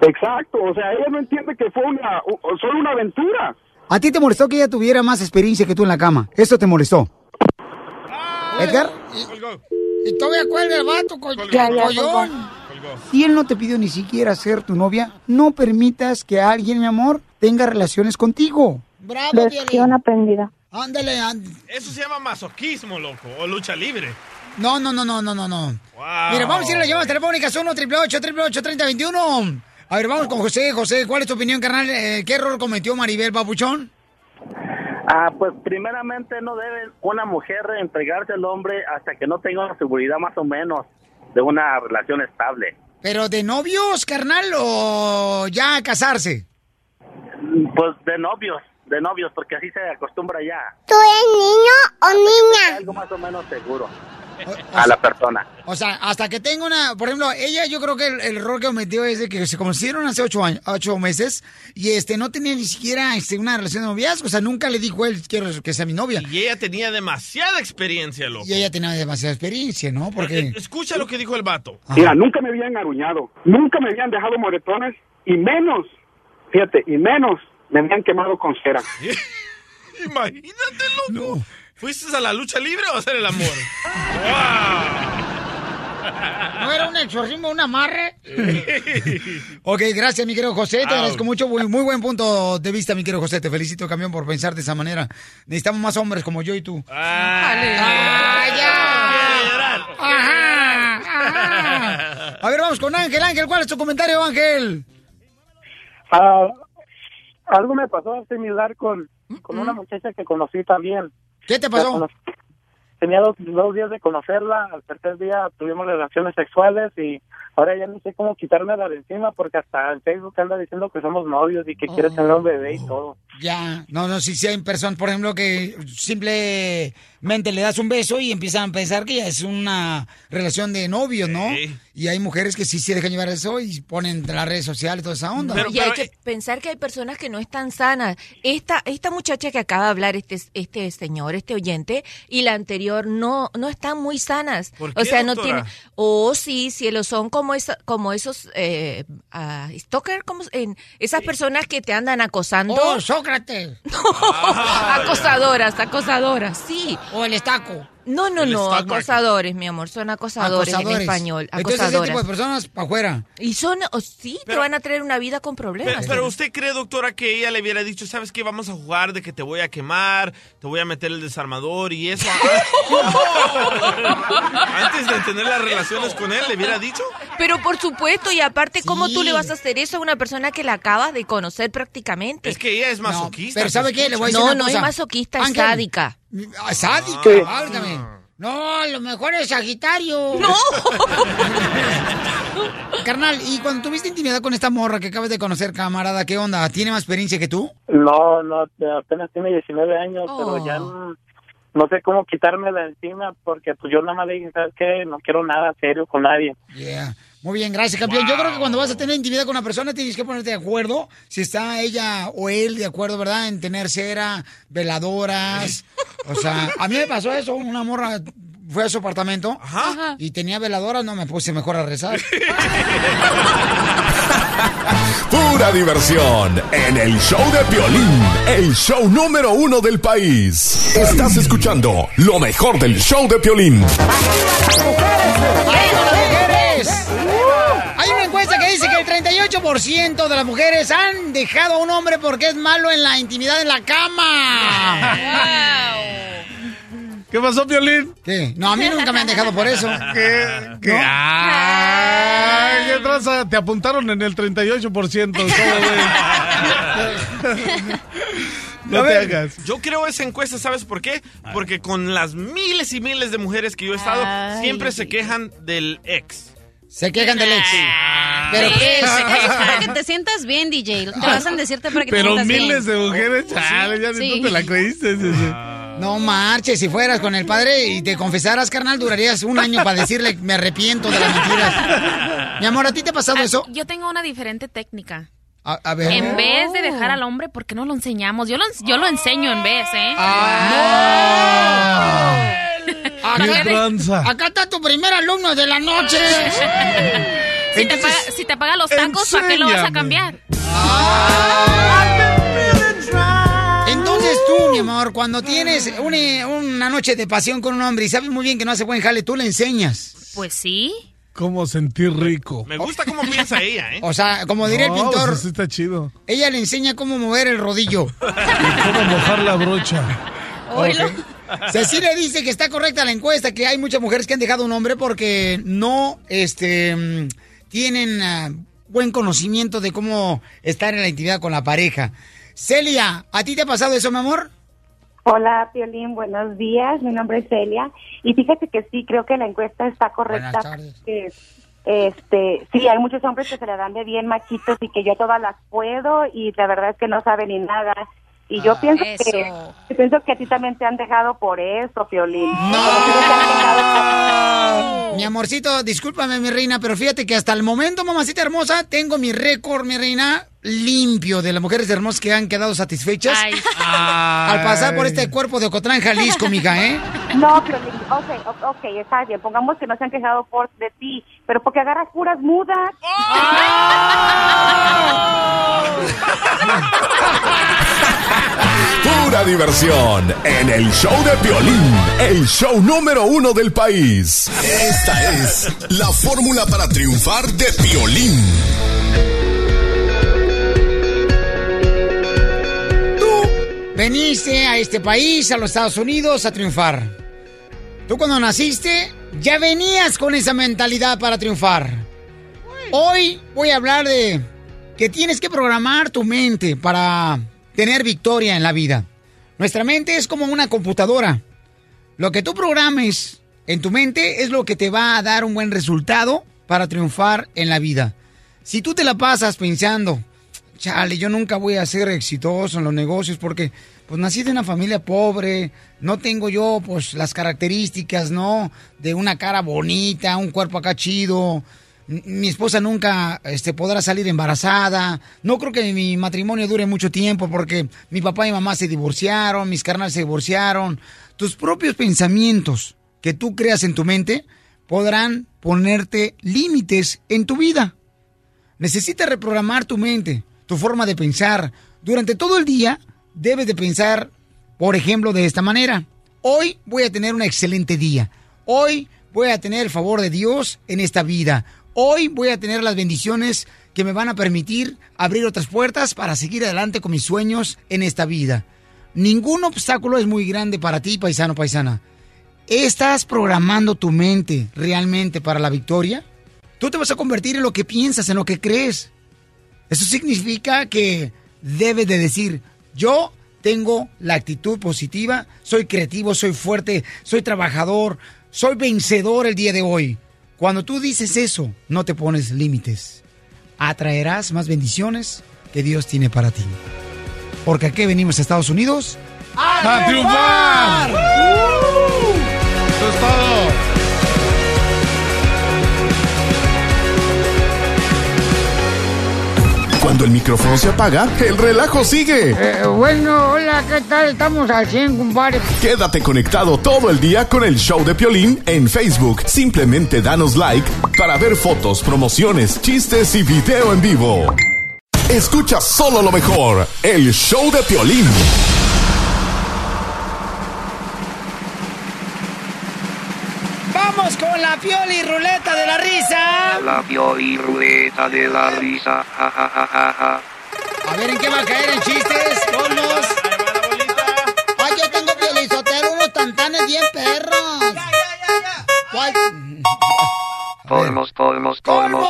Exacto, o sea, ella no entiende que fue una, o- solo una aventura. ¿A ti te molestó que ella tuviera más experiencia que tú en la cama? ¿Eso te molestó? ¿Edgar? Y todavía cuelga el vato, co- Ya, ya, collón. Si él no te pidió ni siquiera ser tu novia, no permitas que alguien, mi amor, tenga relaciones contigo. Bravo, Lección aprendida. Ándale, Eso se llama masoquismo, loco, o lucha libre. No, no, no, no, no, no, no. Wow. Mira, vamos a ir a las llamadas telefónicas 1 888 3021 A ver, vamos con José. José, ¿cuál es tu opinión, carnal? Eh, ¿Qué error cometió Maribel Papuchón? Ah, pues primeramente no debe una mujer entregarse al hombre hasta que no tenga una seguridad más o menos de una relación estable. ¿Pero de novios, carnal, o ya casarse? Pues de novios, de novios, porque así se acostumbra ya. ¿Tú eres niño o niña? Algo más o menos seguro a la persona. O sea, hasta que tenga una... Por ejemplo, ella yo creo que el, el error que cometió es de que se conocieron hace ocho, años, ocho meses y este no tenía ni siquiera este, una relación de noviazgo. O sea, nunca le dijo él, quiero que sea mi novia. Y ella tenía demasiada experiencia, loco. Y ella tenía demasiada experiencia, ¿no? Porque... Escucha lo que dijo el vato. Mira, nunca me habían aruñado, nunca me habían dejado moretones y menos, fíjate, y menos me habían quemado con cera. Imagínate, loco. ¿Fuiste a la lucha libre o a hacer el amor? ¿No era un exorcismo, un amarre? ok, gracias, mi querido José. Te agradezco mucho. Muy, muy buen punto de vista, mi querido José. Te felicito, camión, por pensar de esa manera. Necesitamos más hombres como yo y tú. Ah, ya! Ajá, ajá. A ver, vamos con Ángel. Ángel, ¿cuál es tu comentario, Ángel? Ah, algo me pasó similar con, con una muchacha que conocí también. ¿Qué te pasó? Tenía dos, dos días de conocerla, al tercer día tuvimos relaciones sexuales y ahora ya no sé cómo quitármela de encima porque hasta en Facebook anda diciendo que somos novios y que quiere tener un bebé y todo. Ya, no, no, si, si hay personas, por ejemplo, que simplemente le das un beso y empiezan a pensar que ya es una relación de novios, ¿no? Y hay mujeres que sí se dejan llevar eso y ponen en las redes sociales toda esa onda. y hay que pensar que hay personas que no están sanas. Esta, esta muchacha que acaba de hablar, este, este señor, este oyente, y la anterior, no, no están muy sanas. ¿Por o qué, sea, no tienen. Oh, sí, cielos, son como, esa, como esos eh, stalker, como en, esas personas que te andan acosando. ¡Oh, Sócrates! acosadoras, acosadoras, sí. O el estaco. No, no, no, market. acosadores, mi amor, son acosadores, en español. Entonces, ese tipo de personas, para afuera. Y son, oh, sí, te van a traer una vida con problemas. Pero, pero usted cree, doctora, que ella le hubiera dicho, ¿sabes qué? Vamos a jugar de que te voy a quemar, te voy a meter el desarmador y eso. Antes de tener las relaciones con él, ¿le hubiera dicho? Pero por supuesto, y aparte, ¿cómo tú le vas a hacer eso a una persona que la acabas de conocer prácticamente? Es que ella es masoquista. pero ¿sabe qué? Le voy a decir No, una no cosa. es masoquista, es Ángel. Sádica. Ah, sádica, Sí. válgame. No, a lo mejor es Sagitario. No. Carnal, y cuando tuviste intimidad con esta morra que acabas de conocer, camarada, ¿qué onda? ¿Tiene más experiencia que tú? No, no, apenas tiene 19 años, pero ya Oh. no, no sé cómo quitármela de encima porque pues yo nada más le dije, ¿sabes qué? No quiero nada serio con nadie. Yeah. Muy bien, gracias, campeón. Yo creo que cuando vas a tener intimidad con una persona tienes que ponerte de acuerdo si está ella o él de acuerdo, ¿verdad? En tener cera, veladoras. O sea, a mí me pasó eso. Una morra fue a su apartamento y tenía veladoras. No me puse mejor a rezar. Pura diversión en el show de Piolín, el show número uno del país. Estás escuchando lo mejor del show de Piolín. 98% de las mujeres han dejado a un hombre porque es malo en la intimidad en la cama. Wow. ¿Qué pasó, Violín? ¿Qué? No, a mí nunca me han dejado por eso. ¿Qué? ¿Qué? ¿Qué traza? Te apuntaron en el 38%. No te hagas. Yo creo esa encuesta, ¿sabes por qué? Porque con las miles y miles de mujeres que yo he estado, siempre se quejan del ex. Se quejan del ex. ¿Pero Sí, qué? eso es para que te sientas bien, DJ. Te vas a decirte para que te Pero sientas bien. miles de mujeres, chale, ya ni Sí. tú te la creíste. sí, sí. No marches, si fueras con el padre y te confesaras, carnal, durarías un año para decirle me arrepiento de las mentiras. Mi amor, ¿a ti te ha pasado eso? Yo tengo una diferente técnica. A, a ver. En vez de dejar al hombre, ¿por qué no lo enseñamos? Yo lo, yo lo enseño en vez, ¿eh? Acá, tranza? acá está tu primer alumno de la noche. Si te, paga, si te paga los tacos, ¿para qué lo vas a cambiar? Entonces tú, mi amor, cuando tienes una, una noche de pasión con un hombre y sabes muy bien que no hace buen jale, tú le enseñas. Pues sí. ¿Cómo sentir rico? Me gusta cómo piensa ella, ¿eh? O sea, como diría el pintor, pues, está chido. ella le enseña cómo mover el rodillo. ¿Cómo mojar la brocha? Cecilia dice que está correcta la encuesta, que hay muchas mujeres que han dejado a un hombre porque no este, tienen ah, buen conocimiento de cómo estar en la intimidad con la pareja. Celia, ¿a ti te ha pasado eso, mi amor? Hola, Piolín, buenos días. Mi nombre es Celia. Y fíjate que sí, creo que la encuesta está correcta. Buenas tardes. Que, este, sí, hay muchos hombres que se le dan de bien machitos y que yo todas las puedo y la verdad es que no saben ni nada. Y yo pienso que eso. pienso que a ti también te han dejado por eso, Piolín. Mi amorcito, discúlpame, mi reina, pero fíjate que hasta el momento, mamacita hermosa, tengo mi récord, mi reina, limpio de las mujeres hermosas que han quedado satisfechas al pasar por este cuerpo de Ocotlán, Jalisco, mija, ¿eh? No, Piolín, ok, ok, está bien. Pongamos que no se han quejado por de ti, pero porque agarras puras mudas. Pura diversión en el show de violín, el show número uno del país. Esta es la fórmula para triunfar de violín. Veniste a este país, a los Estados Unidos, a triunfar. Tú cuando naciste ya venías con esa mentalidad para triunfar. Hoy voy a hablar de que tienes que programar tu mente para tener victoria en la vida. Nuestra mente es como una computadora. Lo que tú programes en tu mente es lo que te va a dar un buen resultado para triunfar en la vida. Si tú te la pasas pensando, chale, yo nunca voy a ser exitoso en los negocios porque pues nací de una familia pobre, no tengo yo pues las características, ¿no? De una cara bonita, un cuerpo acá chido. Mi esposa nunca este, podrá salir embarazada. No creo que mi matrimonio dure mucho tiempo porque mi papá y mamá se divorciaron, mis carnales se divorciaron. Tus propios pensamientos que tú creas en tu mente podrán ponerte límites en tu vida. Necesitas reprogramar tu mente, tu forma de pensar. Durante todo el día debes de pensar, por ejemplo, de esta manera. Hoy voy a tener un excelente día. Hoy voy a tener el favor de Dios en esta vida. Hoy voy a tener las bendiciones que me van a permitir abrir otras puertas para seguir adelante con mis sueños en esta vida. Ningún obstáculo es muy grande para ti, paisano, paisana. ¿Estás programando tu mente realmente para la victoria? Tú te vas a convertir en lo que piensas, en lo que crees. Eso significa que debes de decir, yo tengo la actitud positiva, soy creativo, soy fuerte, soy trabajador, soy vencedor el día de hoy. Cuando tú dices eso, no te pones límites. Atraerás más bendiciones que Dios tiene para ti. Porque aquí venimos a Estados Unidos ¡A triunfar! El micrófono se apaga, el relajo sigue. Eh, bueno, hola, ¿qué tal? Estamos al 100, compadre. Quédate conectado todo el día con el show de Piolín en Facebook. Simplemente danos like para ver fotos, promociones, chistes y video en vivo. Escucha solo lo mejor, el show de Piolín. Vamos con la pioli ruleta de la risa. La pioli ruleta de la risa. Ja, ja, ja, ja, ja. A ver en qué va a caer en chistes, colmos. Ay, yo tengo piolizotero, unos tantanes bien perros. ¿Cuál? Colmos, colmos, colmos.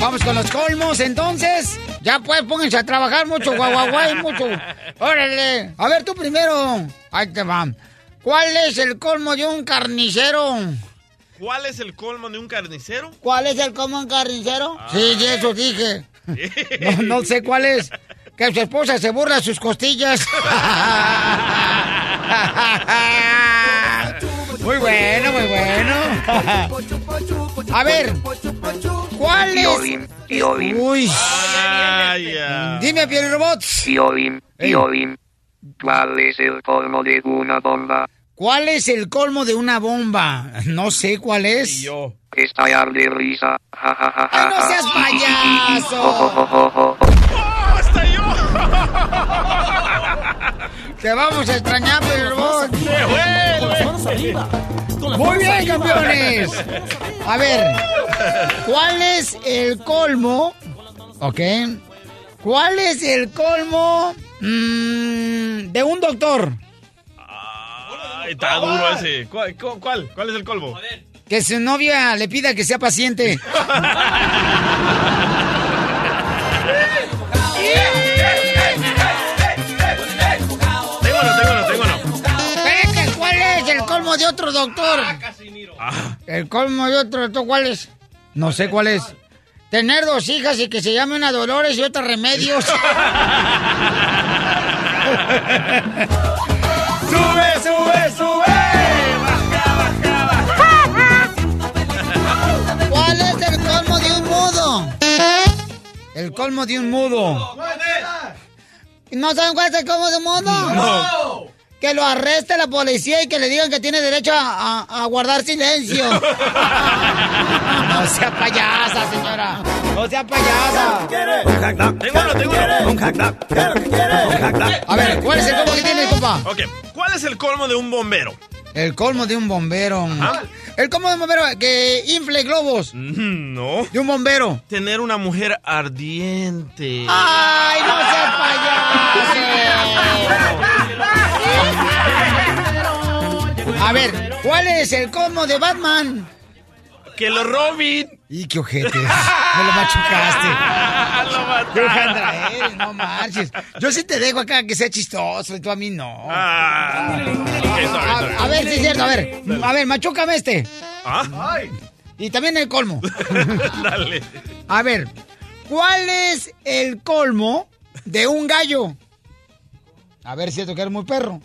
Vamos con los colmos, entonces. Ya pues, pónganse a trabajar mucho, guaguaguay, mucho. Órale. A ver, tú primero. Ahí te va. ¿Cuál es el colmo de un carnicero? ¿Cuál es el colmo de un carnicero? ¿Cuál es el colmo de un carnicero? Sí, sí, eso dije. No, no sé cuál es. Que su esposa se burla de sus costillas. Muy bueno, muy bueno. A ver, ¿cuál es? Uy. Ay, ya. Dime, Piel Robots. Piolín, piolín. ¿Cuál es el colmo de una bomba? ¿Cuál es el colmo de una bomba? No sé cuál es. Yo. Estallar de risa. Ja, ja, ja, ¡Ay, ja, no seas payaso! jo, jo, jo, jo. ¡Hasta yo! Te vamos a extrañar, Robots. arriba. Muy bien, campeones. A ver, ¿cuál es el colmo? Ok. ¿Cuál es el colmo mm, de un doctor? Ay, está duro ese. ¿Cuál, cu- cuál? ¿Cuál es el colmo? Que su novia le pida que sea paciente. Tengo uno, tengo uno, tengo uno. Espérate, ¿cuál es el colmo de otro doctor? Ah, El colmo de otro doctor, ¿cuál es? No sé cuál es. Tener dos hijas y que se llame una Dolores y otra Remedios. ¡Sube, sube, sube! ¿Cuál es el colmo de un mudo? El colmo de un mudo. ¿No saben cuál es el colmo de un mudo? No. Que lo arreste la policía y que le digan que tiene derecho a, a- a guardar silencio. No sea payasa, señora. No sea payasa. Tengo uno, tengo uno. A ver, ¿cuál es el colmo que tiene, compa? Ok, ¿cuál es el colmo de un bombero? El colmo de un bombero. El colmo de un bombero que infle globos. Mm, No. De un bombero. Tener una mujer ardiente. ¡Ay, no sea payaso! A ver, ¿cuál es el colmo de Batman? Que lo robin. Y qué ojete. Me lo machucaste. Hojandra eres, no marches. Yo sí te dejo acá que sea chistoso y tú a mí no. Ah. A, a ver, sí es cierto, a ver. A ver, machúcame este. ¿Ah? Y también el colmo. Dale. A ver, ¿cuál es el colmo de un gallo? A ver, siento que eres muy perro.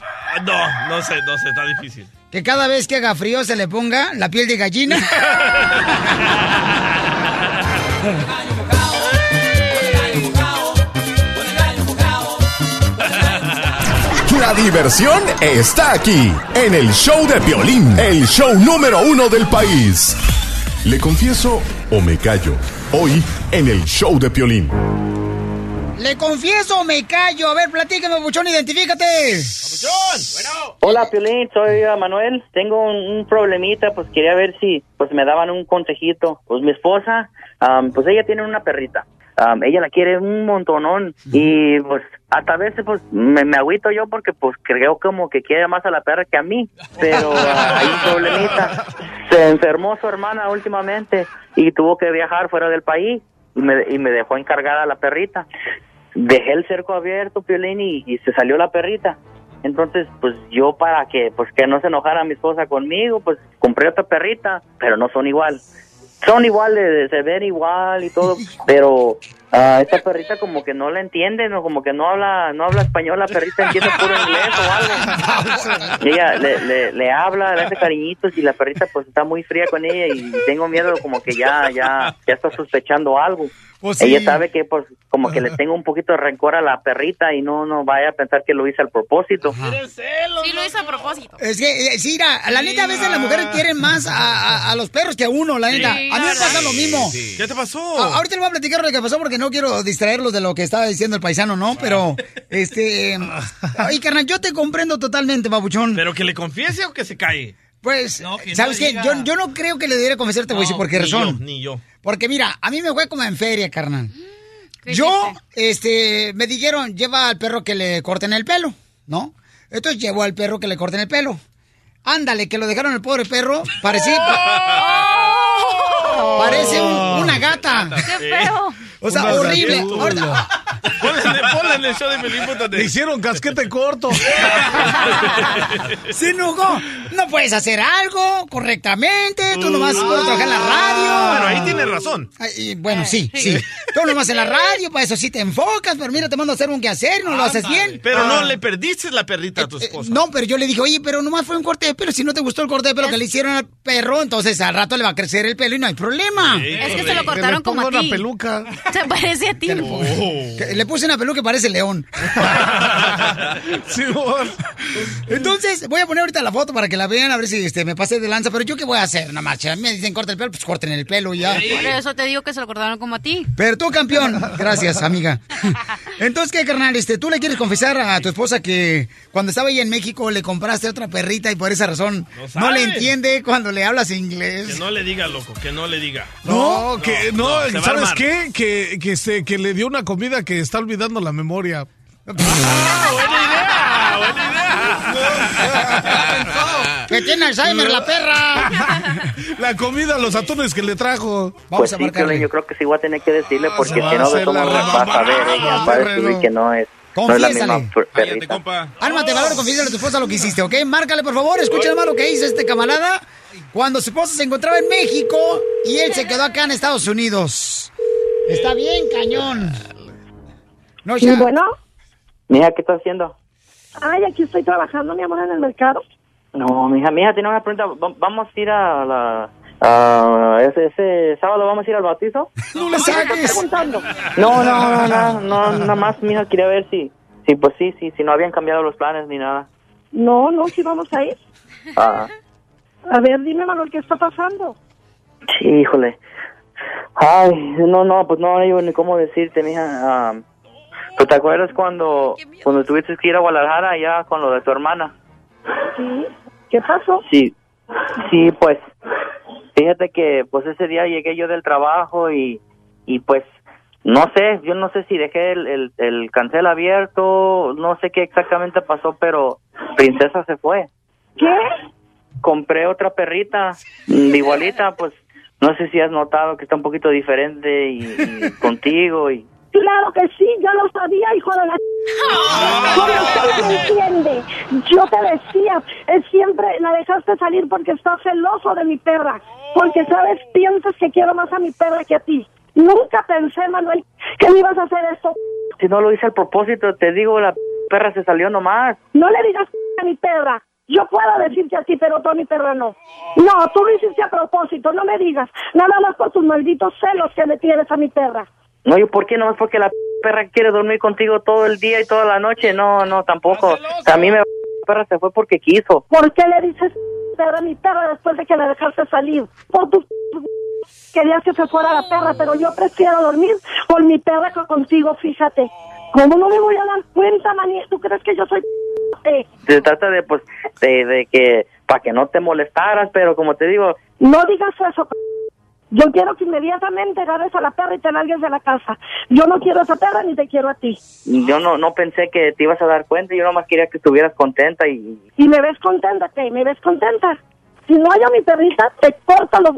Ah, No, no sé, no sé, está difícil. Que cada vez que haga frío se le ponga la piel de gallina. La diversión está aquí, en el show de violín, el show número uno del país. ¿Le confieso o me callo? Hoy, en el show de Piolín. ¿Le confieso o me callo? A ver, platícame, Buchón, identifícate. Hola, Piolín, soy Manuel. Tengo un, un problemita, pues quería ver si pues me daban un consejito. Pues mi esposa, am, pues ella tiene una perrita. Ella la quiere un montonón y pues hasta veces pues me, me agüito yo porque pues creo como que quiere más a la perra que a mí. Pero ah, hay un problemita. Se enfermó su hermana últimamente y tuvo que viajar fuera del país y me, y me dejó encargada a la perrita. Dejé el cerco abierto, Piolín, y, y se salió la perrita. Entonces, pues yo para que pues que no se enojara mi esposa conmigo, pues compré otra perrita, pero no son igual. Son iguales, se ven igual y todo, pero ah, esta perrita como que no la entiende, no como que no habla no habla español, la perrita entiende puro inglés o algo. Y ella le, le, le habla, le hace cariñitos y la perrita pues está muy fría con ella y tengo miedo como que ya ya ya está sospechando algo. Pues sí. Ella sabe que pues como que le tengo un poquito de rencor a la perrita y no no vaya a pensar que lo hice al propósito. Sí, lo hizo a propósito. Es que, eh, sí, mira, la neta, a veces las mujeres quieren más a, a- a los perros que a uno, la neta. Sí, a mí me pasa lo mismo. ¿Qué te pasó? A- ahorita les voy a platicar lo que pasó porque no quiero distraerlos de lo que estaba diciendo el paisano, ¿no? Pero, este... Ay, carnal, yo te comprendo totalmente, babuchón. ¿Pero que le confiese o que se calle? Pues, que ¿sabes no qué? Yo, yo no creo que le debiera confesarte, güey, No, por qué ni razón. yo, ni yo. Porque mira, a mí me fue como en feria, carnal. Yo, este, me dijeron, lleva al perro que le corten el pelo, ¿no? Entonces llevó al perro que le corten el pelo. Ándale, que lo dejaron el pobre perro. Parecía. Parece un- una gata. ¡Qué feo! O sea, Una horrible. Ponle, el show de Pelín, Le hicieron casquete corto. Se enojó. No puedes hacer algo correctamente. Tú nomás puedes trabajar en la radio. Bueno, ahí tiene razón. Ay, bueno, sí, sí. Tú nomás en la radio, para eso sí te enfocas, pero mira, te mando a hacer un quehacer, no lo haces bien. Pero no Ah. le perdiste la perrita a tu esposa. No, pero yo le dije, oye, pero nomás fue un corte de pelo. Si no te gustó el corte de pelo que le hicieron al perro, entonces al rato le va a crecer el pelo y no hay problema. Es que se lo cortaron como a ti. peluca. Se parece a ti. Que Le puse una peluca que parece león. Entonces, voy a poner ahorita la foto para que la vean, a ver si este, me pasé de lanza. Pero yo qué voy a hacer, nada más. Me dicen corta el pelo, pues corten el pelo y ya. Por eso te digo que se lo cortaron como a ti. Pero tú, campeón. Gracias, amiga. Entonces, ¿qué, carnal? Este, ¿Tú le quieres confesar a tu esposa que cuando estaba ahí en México le compraste otra perrita y por esa razón No no, le entiende cuando le hablas inglés? Que no le diga, loco, que no le diga. No, que no, no, ¿sabes qué? Que, que, se, que le dio una comida que está olvidando la memoria. Que tiene Alzheimer la perra. La comida, los atunes que le trajo. pues sí, Piolín, yo creo que sí voy a tener que decirle porque Se va si a no hacer de a saber ella, va a descubrir que no es, no es la misma Confiésale. per- perrita. Ármate valor, confiésale a tu esposa lo que hiciste, ¿ok? Márcale, por favor, escucha más lo que hizo este camarada cuando su esposa se encontraba en México y él se quedó acá en Estados Unidos. Está bien, cañón. No, ya. Bueno, Mija, ¿qué estás haciendo? ay, aquí estoy trabajando, mi amor, en el mercado. No, mija, mija, tiene una pregunta. Va- Vamos a ir a la... a ese, ese sábado vamos a ir al bautizo. No le saques. No, no, no, no, no, nada más, mija, quería ver si, si, pues sí, sí, si no habían cambiado los planes ni nada. No, no, sí vamos a ir. Ah, A ver, dime, Manuel, ¿qué está pasando? Sí, híjole. Ay, no, no, pues no hay ni cómo decirte, mija. ¿Tú te acuerdas cuando, cuando tuviste que ir a Guadalajara allá con lo de tu hermana? Sí. ¿Qué pasó? Sí, sí, pues, fíjate que pues ese día llegué yo del trabajo y, y pues, no sé, yo no sé si dejé el, el, el cancel abierto, no sé qué exactamente pasó, pero Princesa se fue. ¿Qué? Compré otra perrita, mm, igualita, pues, no sé si has notado que está un poquito diferente y, y contigo y... Claro que sí, yo lo sabía, hijo de la... Como usted me entiende, yo te dejaste salir porque estás celoso de mi perra, porque sabes, piensas que quiero más a mi perra que a ti. Nunca pensé, Manuel, que me ibas a hacer esto. Si no lo hice al propósito, te digo, la perra se salió nomás. No le digas a mi perra. Yo puedo decirte a ti, pero tú a mi perra no. No, tú lo hiciste a propósito, no me digas. Nada más por tus malditos celos que le tienes a mi perra. No, yo, ¿por qué? No es porque la perra quiere dormir contigo todo el día y toda la noche. No, no, tampoco. A mí me... Perra se fue porque quiso. ¿Por qué le dices perra a mi perra después de que la dejaste salir? Por tus querías que se fuera la perra, pero yo prefiero dormir con mi perra que contigo, fíjate. ¿Cómo no me voy a dar cuenta, maní? ¿Tú crees que yo soy eh? Se trata de, pues, de, de que... Para que no te molestaras, pero como te digo... No digas eso. Yo quiero que inmediatamente agarres a la perra y te largues de la casa. Yo no quiero a esa perra ni te quiero a ti. Yo no, no pensé que te ibas a dar cuenta. Yo nomás quería que estuvieras contenta y... ¿Y me ves contenta qué? ¿Me ves contenta? Si no hay a mi perrita, te corto los...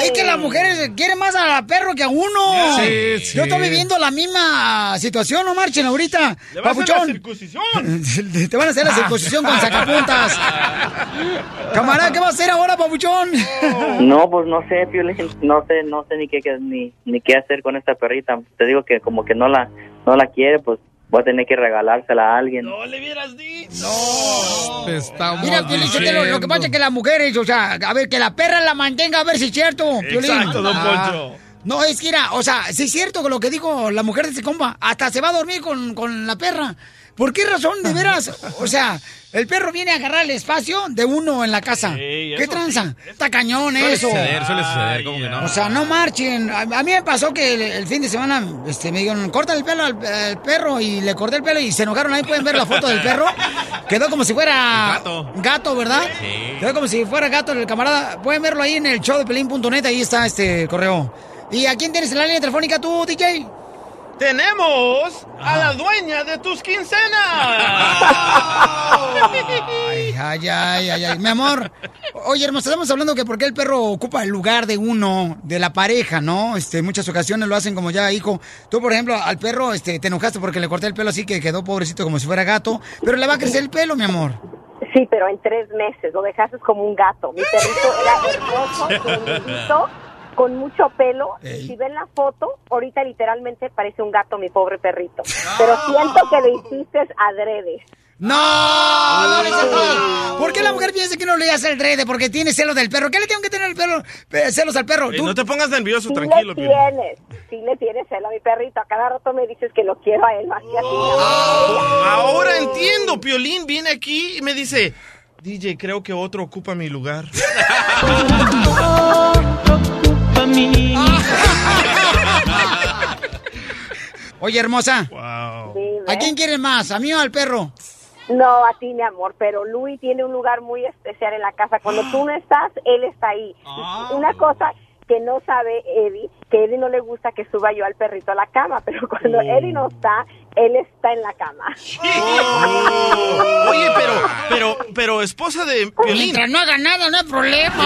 Es que las mujeres quieren más a la perro que a uno. Sí, sí. Yo estoy viviendo la misma situación, no marchen ahorita. Le vas a hacer la Papuchón. circuncisión. Te van a hacer la circuncisión con sacapuntas. Camarada, ¿qué va a hacer ahora, papuchón? No, pues no sé, Piolín, no sé, no sé ni qué, qué- ni, ni qué hacer con esta perrita. Te digo que como que no la, no la quiere, pues voy a tener que regalársela a alguien. No le hubieras dicho. Te estamos Mira, Sotelo, lo que pasa es que las mujeres, o sea, a ver, que la perra la mantenga, a ver si es cierto, Piolín. Exacto, don Ah. Poncho. No, es que era, o sea, sí es cierto con lo que dijo la mujer de ese compa. Hasta se va a dormir con, con la perra. ¿Por qué razón, de veras? O sea, el perro viene a agarrar el espacio de uno en la casa. Sí, ¿Qué tranza? Está cañón Suele eso. suceder, suele suceder, ¿cómo que no? O sea, no marchen. A, a mí me pasó que el, el fin de semana este, me dijeron, corta el pelo al, al perro y le corté el pelo y se enojaron. Ahí pueden ver la foto del perro. Quedó como si fuera gato. gato, ¿verdad? Sí. Quedó como si fuera gato el camarada. Pueden verlo ahí en el show de pelín.net. Ahí está este correo. ¿Y a quién tienes en la línea telefónica tú, DJ? Tenemos a la dueña de tus quincenas. Ay, ay, ay, ay, ay. Mi amor, oye, hermosa, estamos hablando que por qué el perro ocupa el lugar de uno, de la pareja, ¿no? Este, en muchas ocasiones lo hacen como ya hijo. Tú, por ejemplo, al perro, este, te enojaste porque le corté el pelo así que quedó pobrecito como si fuera gato, pero le va a crecer el pelo, mi amor. Sí, pero en tres meses lo dejaste como un gato. Mi perrito era hermoso, con mucho pelo. Ey. Si ven la foto, ahorita literalmente parece un gato mi pobre perrito. Pero siento que lo hiciste adrede. ¡No! ¡No todo! ¿Por qué la mujer piensa que no le hace el drede? Porque tiene celos del perro. ¿Qué le tengo que tener el pelo, eh, celos al perro? Tú- no te pongas nervioso, Sí tranquilo, le Piolín. tienes, sí le tienes celo a mi perrito. A cada rato me dices que lo quiero a él más que a ti. Ahora entiendo, Piolín viene aquí y me dice, DJ, creo que otro ocupa mi lugar. Oye, hermosa, Wow. ¿a quién quieres más? ¿A mí o al perro? No, a ti, mi amor, pero Luis tiene un lugar muy especial en la casa. Cuando tú no estás, él está ahí. Una cosa que no sabe Eddie, que Eddie no le gusta que suba yo al perrito a la cama, pero cuando Eddie no está, él está en la cama. Oh. Oye, pero, pero, pero, esposa de Piolín, Mientras no haga nada, no hay problema.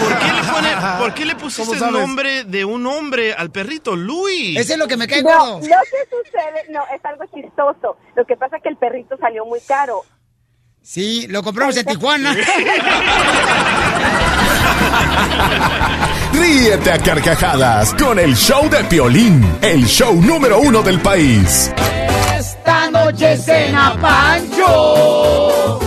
¿por qué le, pone- por qué le pusiste ¿Cómo el nombre de un hombre al perrito? Luis. Ese es lo que me cae No, gordo. lo que sucede, no, es algo chistoso. Lo que pasa es que el perrito salió muy caro. Sí, lo compramos en Tijuana. Ríete a carcajadas con el show de Piolín, el show número uno del país. Esta noche cena Pancho.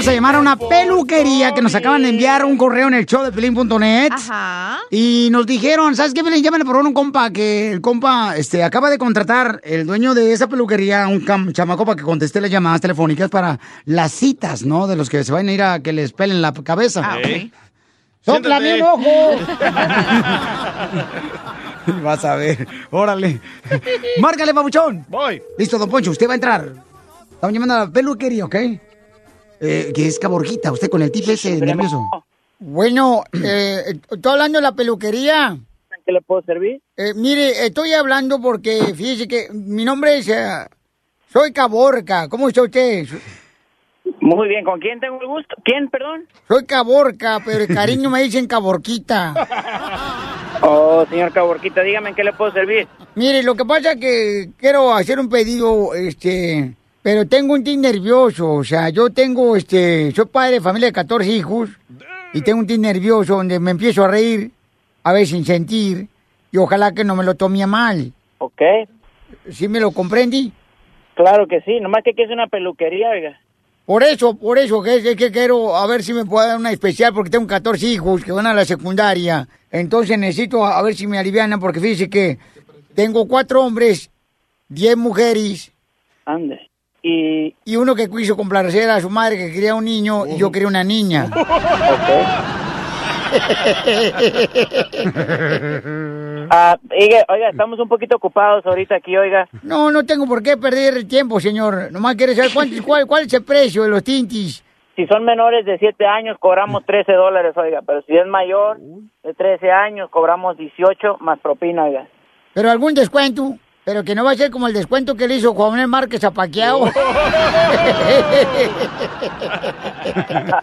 Vamos a llamar a una peluquería que nos acaban de enviar un correo en el show de pelín.net. Ajá. Y nos dijeron, ¿sabes qué? Piolín? Llámale por un compa que el compa este, acaba de contratar, el dueño de esa peluquería, un chamaco para que conteste las llamadas telefónicas para las citas, ¿no? De los que se van a ir a que les pelen la cabeza. Ah, ok. ¡Sóplame un ojo! Vas a ver, órale. Márcale, papuchón. Voy. Listo, don Poncho, usted va a entrar. Estamos llamando a la peluquería, ¿ok? Eh, que es caborquita, usted con el tip ese nervioso. Bueno, eh, estoy hablando de la peluquería. ¿En qué le puedo servir? Eh, mire, estoy hablando porque fíjese que mi nombre es... eh, soy Caborca. ¿Cómo está usted? Muy bien, ¿con quién tengo el gusto? ¿Quién, perdón? Soy Caborca, pero de cariño me dicen Caborquita. Oh, señor Caborquita, dígame en qué le puedo servir. Mire, lo que pasa es que quiero hacer un pedido, este, pero tengo un tic nervioso, o sea, yo tengo, este, soy padre de familia de 14 hijos y tengo un tic nervioso donde me empiezo a reír, a veces sin sentir, y ojalá que no me lo tome a mal. Ok. ¿Sí me lo comprendí? Claro que sí, nomás que aquí es una peluquería, oiga. Por eso, por eso, que es es que quiero a ver si me puedo dar una especial, porque tengo 14 hijos que van a la secundaria. Entonces necesito a ver si me alivianan, porque fíjese que tengo cuatro hombres, 10 mujeres. Ande. Y... Y uno que quiso complacer a su madre que quería un niño y yo quería una niña. Ah, oiga, oiga, estamos un poquito ocupados ahorita aquí, oiga. No, no tengo por qué perder el tiempo, señor. Nomás quiero saber cuánto- cuál, cuál es el precio de los tintis. Si son menores de 7 años, cobramos 13 dólares, oiga. Pero si es mayor de 13 años, cobramos 18 más propina, oiga. Pero algún descuento. Pero que no va a ser como el descuento que le hizo Juan Márquez a Paquiao.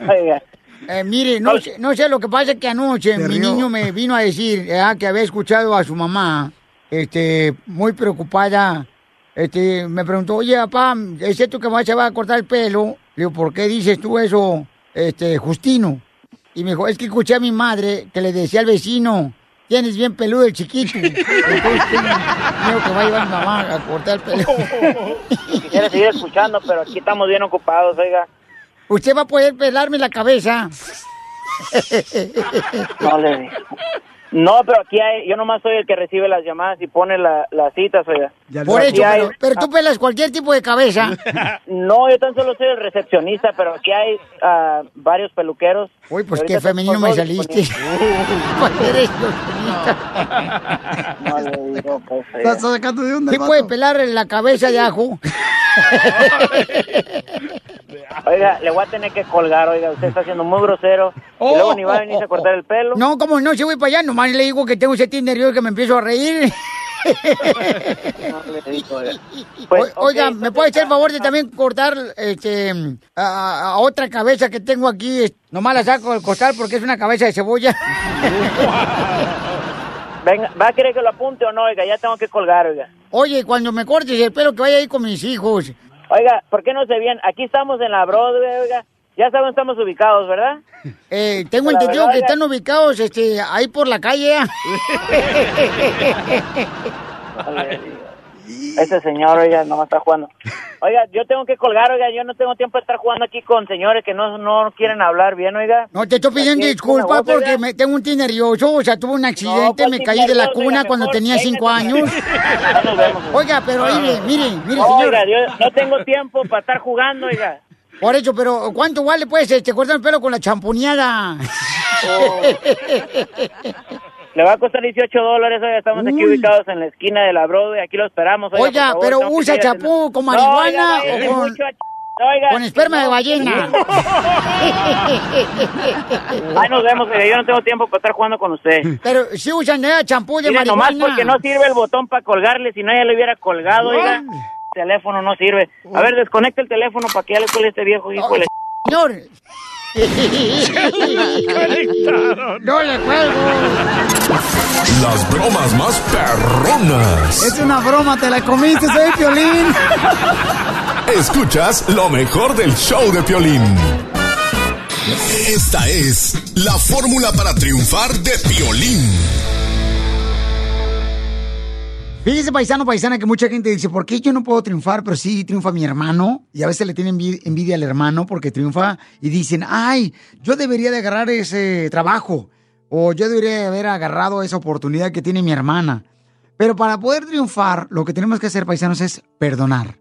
Oiga. Eh, mire, no sé, no sé, lo que pasa es que anoche mi niño me vino a decir eh, que había escuchado a su mamá, este, muy preocupada. Este, me preguntó, oye, papá, ¿es cierto que se va a cortar el pelo? Le digo, ¿por qué dices tú eso, este, Justino? Y me dijo, es que escuché a mi madre que le decía al vecino, tienes bien peludo el chiquito. Entonces tengo que va a llevar mi mamá a cortar el pelo. Quisiera seguir escuchando, pero aquí estamos bien ocupados, oiga. ¿Usted va a poder pelarme la cabeza? No le digo. No, pero aquí hay, yo nomás soy el que recibe las llamadas y pone la- las citas, oiga. Por hay- pero, pero tú pelas cualquier tipo de cabeza. No, yo tan solo soy el recepcionista, pero aquí hay ah, varios peluqueros. Uy, pues qué femenino me saliste. eres No le digo, pues, oiga. Estás sacando de onda. ¿Sí puede pelar la cabeza de ajo? Oiga, le voy a tener que colgar, oiga, usted está siendo muy grosero. y luego ni va a venir a cortar el pelo. No, como no, si voy para allá, nomás le digo que tengo ese nervioso que me empiezo a reír. Oiga. Pues, O- Oiga, ¿me puede hacer el favor de también cortar este, a, a otra cabeza que tengo aquí? Nomás la saco del costal porque es una cabeza de cebolla. Venga, ¿va a querer que lo apunte o no? Oiga, ya tengo que colgar, oiga. Oye, cuando me cortes el pelo, que vaya ahí con mis hijos. Oiga, ¿por qué no se vienen? Aquí estamos en la Broadway, oiga. Ya saben estamos ubicados, ¿verdad? Eh, tengo La entendido verdad, que están ubicados este, ahí por la calle. ¿eh? Ese señor, oiga, nomás está jugando. Oiga, yo tengo que colgar, oiga, yo no tengo tiempo de estar jugando aquí con señores que no, no quieren hablar bien, oiga. No, te estoy pidiendo disculpas porque oiga. me, tengo un nervioso, o sea, tuve un accidente, pues, me caí de la cuna oiga, cuando tenía cinco años. Ya nos vemos. Oiga, pero mire, mire, mire, No, señor. Oiga, yo no tengo tiempo para estar jugando, oiga. Por eso, pero ¿cuánto vale pues este cortar el pelo con la champoneada? Oh. Le va a costar 18 dólares, oiga, estamos aquí ubicados en la esquina de la Broadway, aquí lo esperamos. Oiga, Oiga, por favor, pero usa chapú con No, marihuana oiga, o con, oiga, con esperma de ballena. Ahí nos vemos, yo no tengo tiempo para estar jugando con usted. Pero si usan eh, champú de Mira, marihuana. nomás porque no sirve el botón para colgarle, si no ya le hubiera colgado, oiga. El teléfono no sirve. A ver, desconecta el teléfono para que ya le cuele este viejo hijo de Señor. no le cuelgo. Las bromas más perronas. Es una broma, te la comiste, soy violín. Escuchas lo mejor del show de Piolín. Esta es la fórmula para triunfar de Piolín. Fíjese, paisano, paisana, que mucha gente dice, ¿por qué yo no puedo triunfar? Pero sí triunfa mi hermano. Y a veces le tienen envi- envidia al hermano porque triunfa y dicen, ay, yo debería de agarrar ese trabajo. O yo debería haber agarrado esa oportunidad que tiene mi hermana. Pero para poder triunfar, lo que tenemos que hacer, paisanos, es perdonar.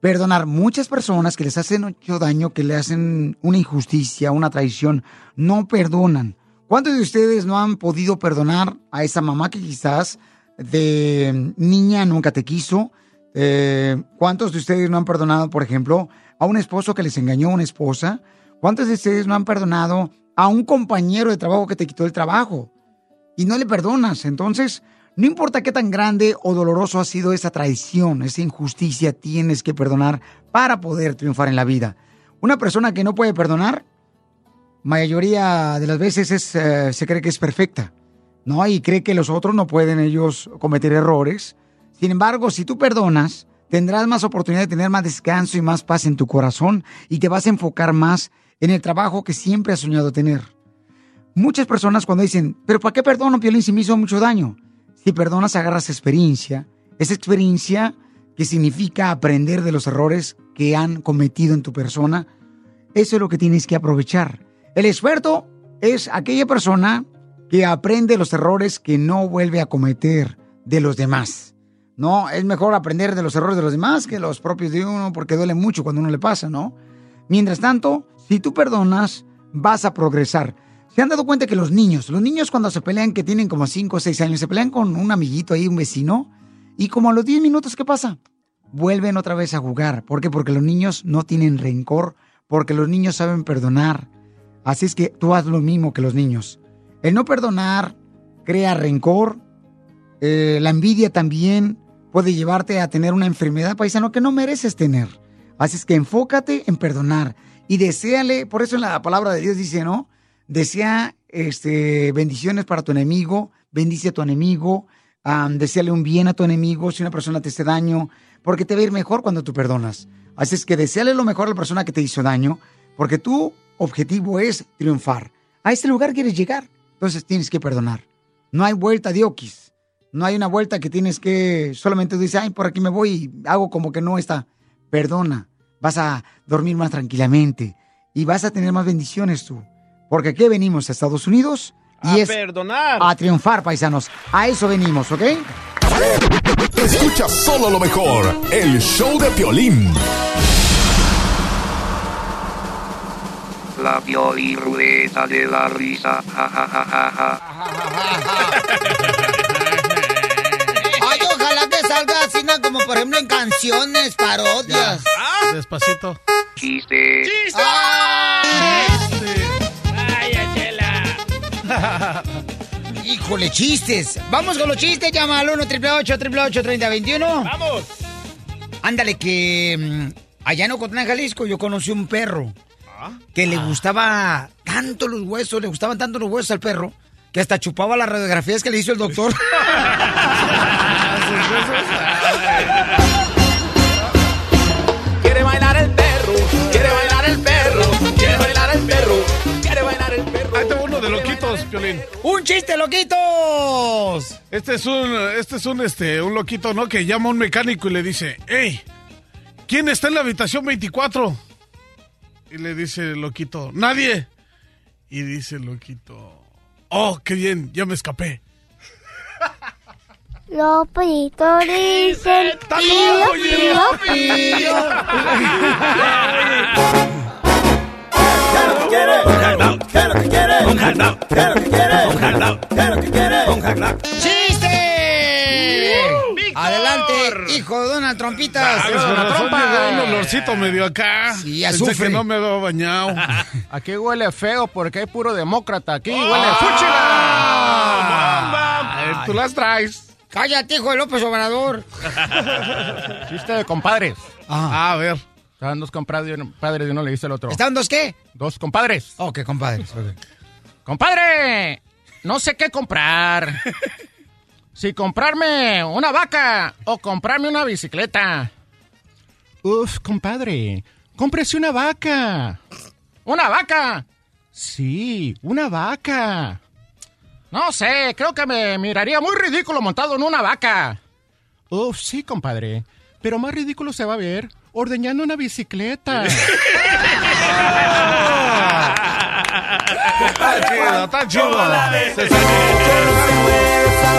Perdonar muchas personas que les hacen mucho daño, que le hacen una injusticia, una traición, no perdonan. ¿Cuántos de ustedes no han podido perdonar a esa mamá que quizás de niña nunca te quiso? Eh, ¿Cuántos de ustedes no han perdonado, por ejemplo, a un esposo que les engañó a una esposa? ¿Cuántos de ustedes no han perdonado a un compañero de trabajo que te quitó el trabajo? Y no le perdonas. Entonces, no importa qué tan grande o doloroso ha sido esa traición, esa injusticia, tienes que perdonar para poder triunfar en la vida. Una persona que no puede perdonar, mayoría de las veces es, eh, se cree que es perfecta, ¿no? Y cree que los otros no pueden ellos cometer errores. Sin embargo, si tú perdonas, tendrás más oportunidad de tener más descanso y más paz en tu corazón y te vas a enfocar más en el trabajo que siempre has soñado tener. Muchas personas cuando dicen, pero ¿para qué perdono, Piolín, si me hizo mucho daño? Si perdonas, agarras experiencia. Esa experiencia que significa aprender de los errores que han cometido en tu persona. Eso es lo que tienes que aprovechar. El experto es aquella persona que aprende los errores que no vuelve a cometer de los demás. No, es mejor aprender de los errores de los demás que los propios de uno porque duele mucho cuando uno le pasa, ¿no? Mientras tanto, si tú perdonas, vas a progresar. ¿Se han dado cuenta que los niños, los niños cuando se pelean, que tienen como 5 o 6 años, se pelean con un amiguito ahí, un vecino, y como a los 10 minutos, ¿qué pasa? Vuelven otra vez a jugar. ¿Por qué? Porque los niños no tienen rencor, porque los niños saben perdonar. Así es que tú haz lo mismo que los niños. El no perdonar crea rencor, eh, la envidia también puede llevarte a tener una enfermedad paisano que no mereces tener. Así es que enfócate en perdonar y deséale, por eso la palabra de Dios dice, ¿no? Desea este, bendiciones para tu enemigo, bendice a tu enemigo, um, deseale un bien a tu enemigo si una persona te hace daño, porque te va a ir mejor cuando tú perdonas. Así es que deseale lo mejor a la persona que te hizo daño, porque tu objetivo es triunfar. A ese lugar quieres llegar, entonces tienes que perdonar. No hay vuelta de oquis. No hay una vuelta que tienes que solamente dices, ay, por aquí me voy y hago como que no está. Perdona, vas a dormir más tranquilamente y vas a tener más bendiciones tú. Porque aquí venimos a Estados Unidos y A es perdonar. a triunfar, paisanos. A eso venimos, ¿ok? Escucha solo lo mejor, el show de Piolín. La Pioli Ruleta de la Risa. Ja, ja, ja, ja, ja. Ay, ojalá que salga así, ¿no? como por ejemplo en canciones, parodias. Despacito. Chiste. Híjole, chistes. Vamos con los chistes. Llama al 1 888 3021 ¡Vamos! Ándale, que mm, allá en Ocotlán, Jalisco, yo conocí un perro que le gustaba tanto los huesos, le gustaban tanto los huesos al perro, que hasta chupaba las radiografías que le hizo el doctor. Quiere bailar el perro, quiere bailar el perro, quiere bailar el perro, quiere bailar el perro. Ahí tengo uno de loquitos, Piolín. ¡Un chiste, loquitos! Este es un, este es un, este, un loquito, ¿no? Que llama a un mecánico y le dice, hey, ¿quién está en la habitación 24? Y le dice el loquito, nadie. Y dice el loquito, oh, qué bien, ya me escapé. Lopito dice pío, pío, pío. ¿Qué es lo que quiere? Un hot dog. ¿Qué es lo que quiere? Un hot dog. ¿Qué es lo que quiere? Un hot dog. ¿Qué es lo que quiere? Un hot hijo de Donald Trompitas. Con razón llegó un olorcito medio acá. Sí, Pensé azufre. que no me había bañado. Aquí huele feo porque hay puro demócrata. Aquí huele ¡Ah! fúchila. A ver, tú las traes. Cállate, hijo de López Obrador. Chiste de compadres. Ah, a ver. Estaban dos compadres y uno- padres y uno le dice al otro. ¿Estaban dos qué? Dos compadres. Oh, qué compadres. Compadre, no sé qué comprar. Si comprarme una vaca o comprarme una bicicleta. Uf, compadre, cómprese una vaca. ¿Una vaca? Sí, una vaca. No sé, creo que me miraría muy ridículo montado en una vaca. Uf, sí, compadre. Pero más ridículo se va a ver ordeñando una bicicleta. Está chido, está chido.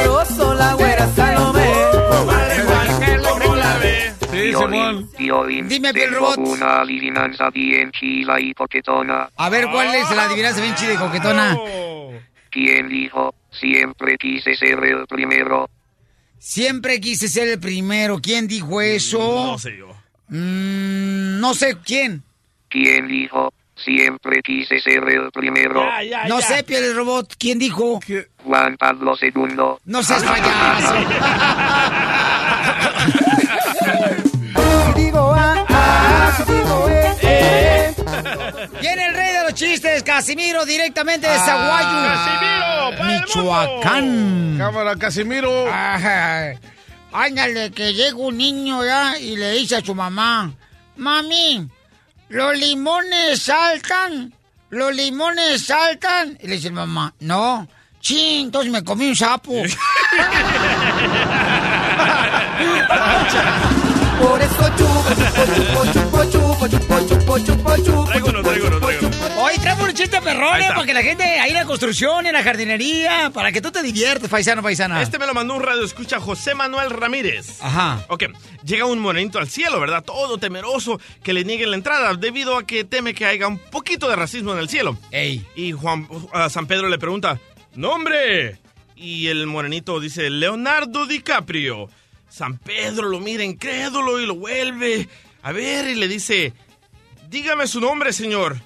Sabroso la güera Salomé. Sí, Simón. Piolín, Dime, Piel Robot. una adivinanza bien chila y coquetona. A ver, ¿cuál es la adivinanza bien chida y coquetona? ¿Quién dijo? Siempre quise ser el primero. Siempre quise ser el primero. ¿Quién dijo eso? No sé yo. Mm, no sé quién. ¿Quién dijo? Siempre quise ser el primero. no sé, Piel Robot. ¿Quién dijo? Juan Pablo II. No seas payaso. Digo ah, ah, digo eh, eh. Viene el rey de los chistes, Casimiro, directamente de Zaguayo. Casimiro, Michoacán. Cámara, Casimiro. Ajá. Ándale, que llega un niño ya y le dice a su mamá, mami, los limones saltan, los limones saltan. Y le dice mamá, no, chin, entonces me comí un sapo. Por eso chupo, chupo, chupo, chupo, chupo, chupo, chupo, chupo. Traigo uno. Hoy traemos un chiste perrón, está. para que la gente ahí en la construcción, en la jardinería, para que tú te diviertes, paisano, paisana. Este me lo mandó un radio escucha José Manuel Ramírez. Ajá. Ok, llega un morenito al cielo, ¿verdad? Todo temeroso que le nieguen la entrada debido a que teme que haya un poquito de racismo en el cielo. Ey. Y Juan San Pedro le pregunta, ¡Nombre! Y el morenito dice, Leonardo DiCaprio. San Pedro lo mira incrédulo y lo vuelve a ver y le dice, dígame su nombre, señor.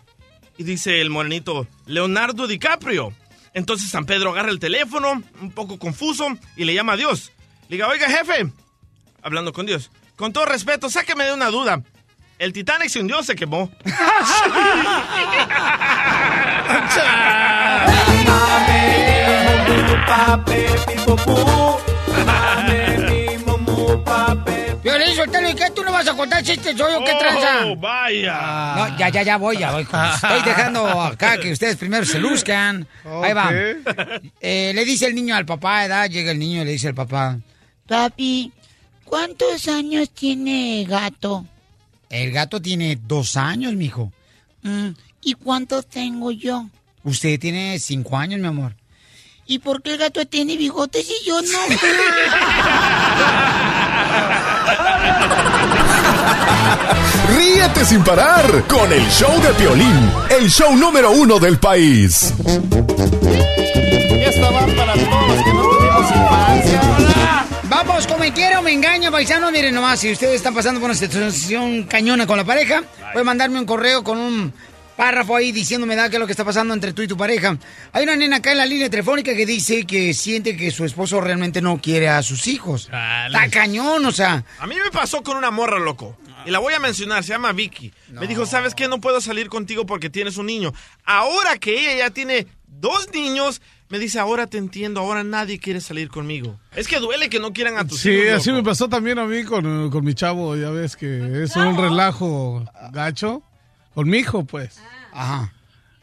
Y dice el morenito, Leonardo DiCaprio. Entonces San Pedro agarra el teléfono, un poco confuso, y le llama a Dios. Le diga, oiga, jefe, hablando con Dios, con todo respeto, sáqueme de una duda. El Titanic se hundió se quemó. Violín, Sotelo, ¿y qué? ¿Tú no vas a contar chistes? ¿Soy yo qué tranza? ¡Oh, vaya! No, ya, ya, ya voy, ya voy. Estoy dejando acá que ustedes primero se luzcan. Ahí va. Eh, le dice el niño al papá, ¿verdad? Llega el niño y le dice al papá, Papi, ¿cuántos años tiene gato? El gato tiene dos años, mijo. "Mm, ¿Y cuántos tengo yo? Usted tiene cinco años, mi amor. ¿Y por qué el gato tiene bigotes y yo no? Ríete sin parar con el show de Piolín, el show número uno del país. Y esta va para todos los que no tuvimos infancia. Vamos, como me quiera o me engaña, paisano. Miren nomás, si ustedes están pasando por una situación cañona con la pareja, pueden mandarme un correo con un párrafo ahí diciéndome da qué es lo que está pasando entre tú y tu pareja. Hay una nena acá en la línea telefónica que dice que siente que su esposo realmente no quiere a sus hijos. Está cañón, o sea. A mí me pasó con una morra, loco. Y la voy a mencionar, se llama Vicky. Me dijo, ¿sabes qué? No puedo salir contigo porque tienes un niño. Ahora que ella ya tiene dos niños, me dice, ahora te entiendo, ahora nadie quiere salir conmigo. Es que duele que no quieran a tus Sí, hijos. así loco. me pasó también a mí con, con mi chavo, ya ves que es un relajo gacho. Con mi hijo, pues. Ajá.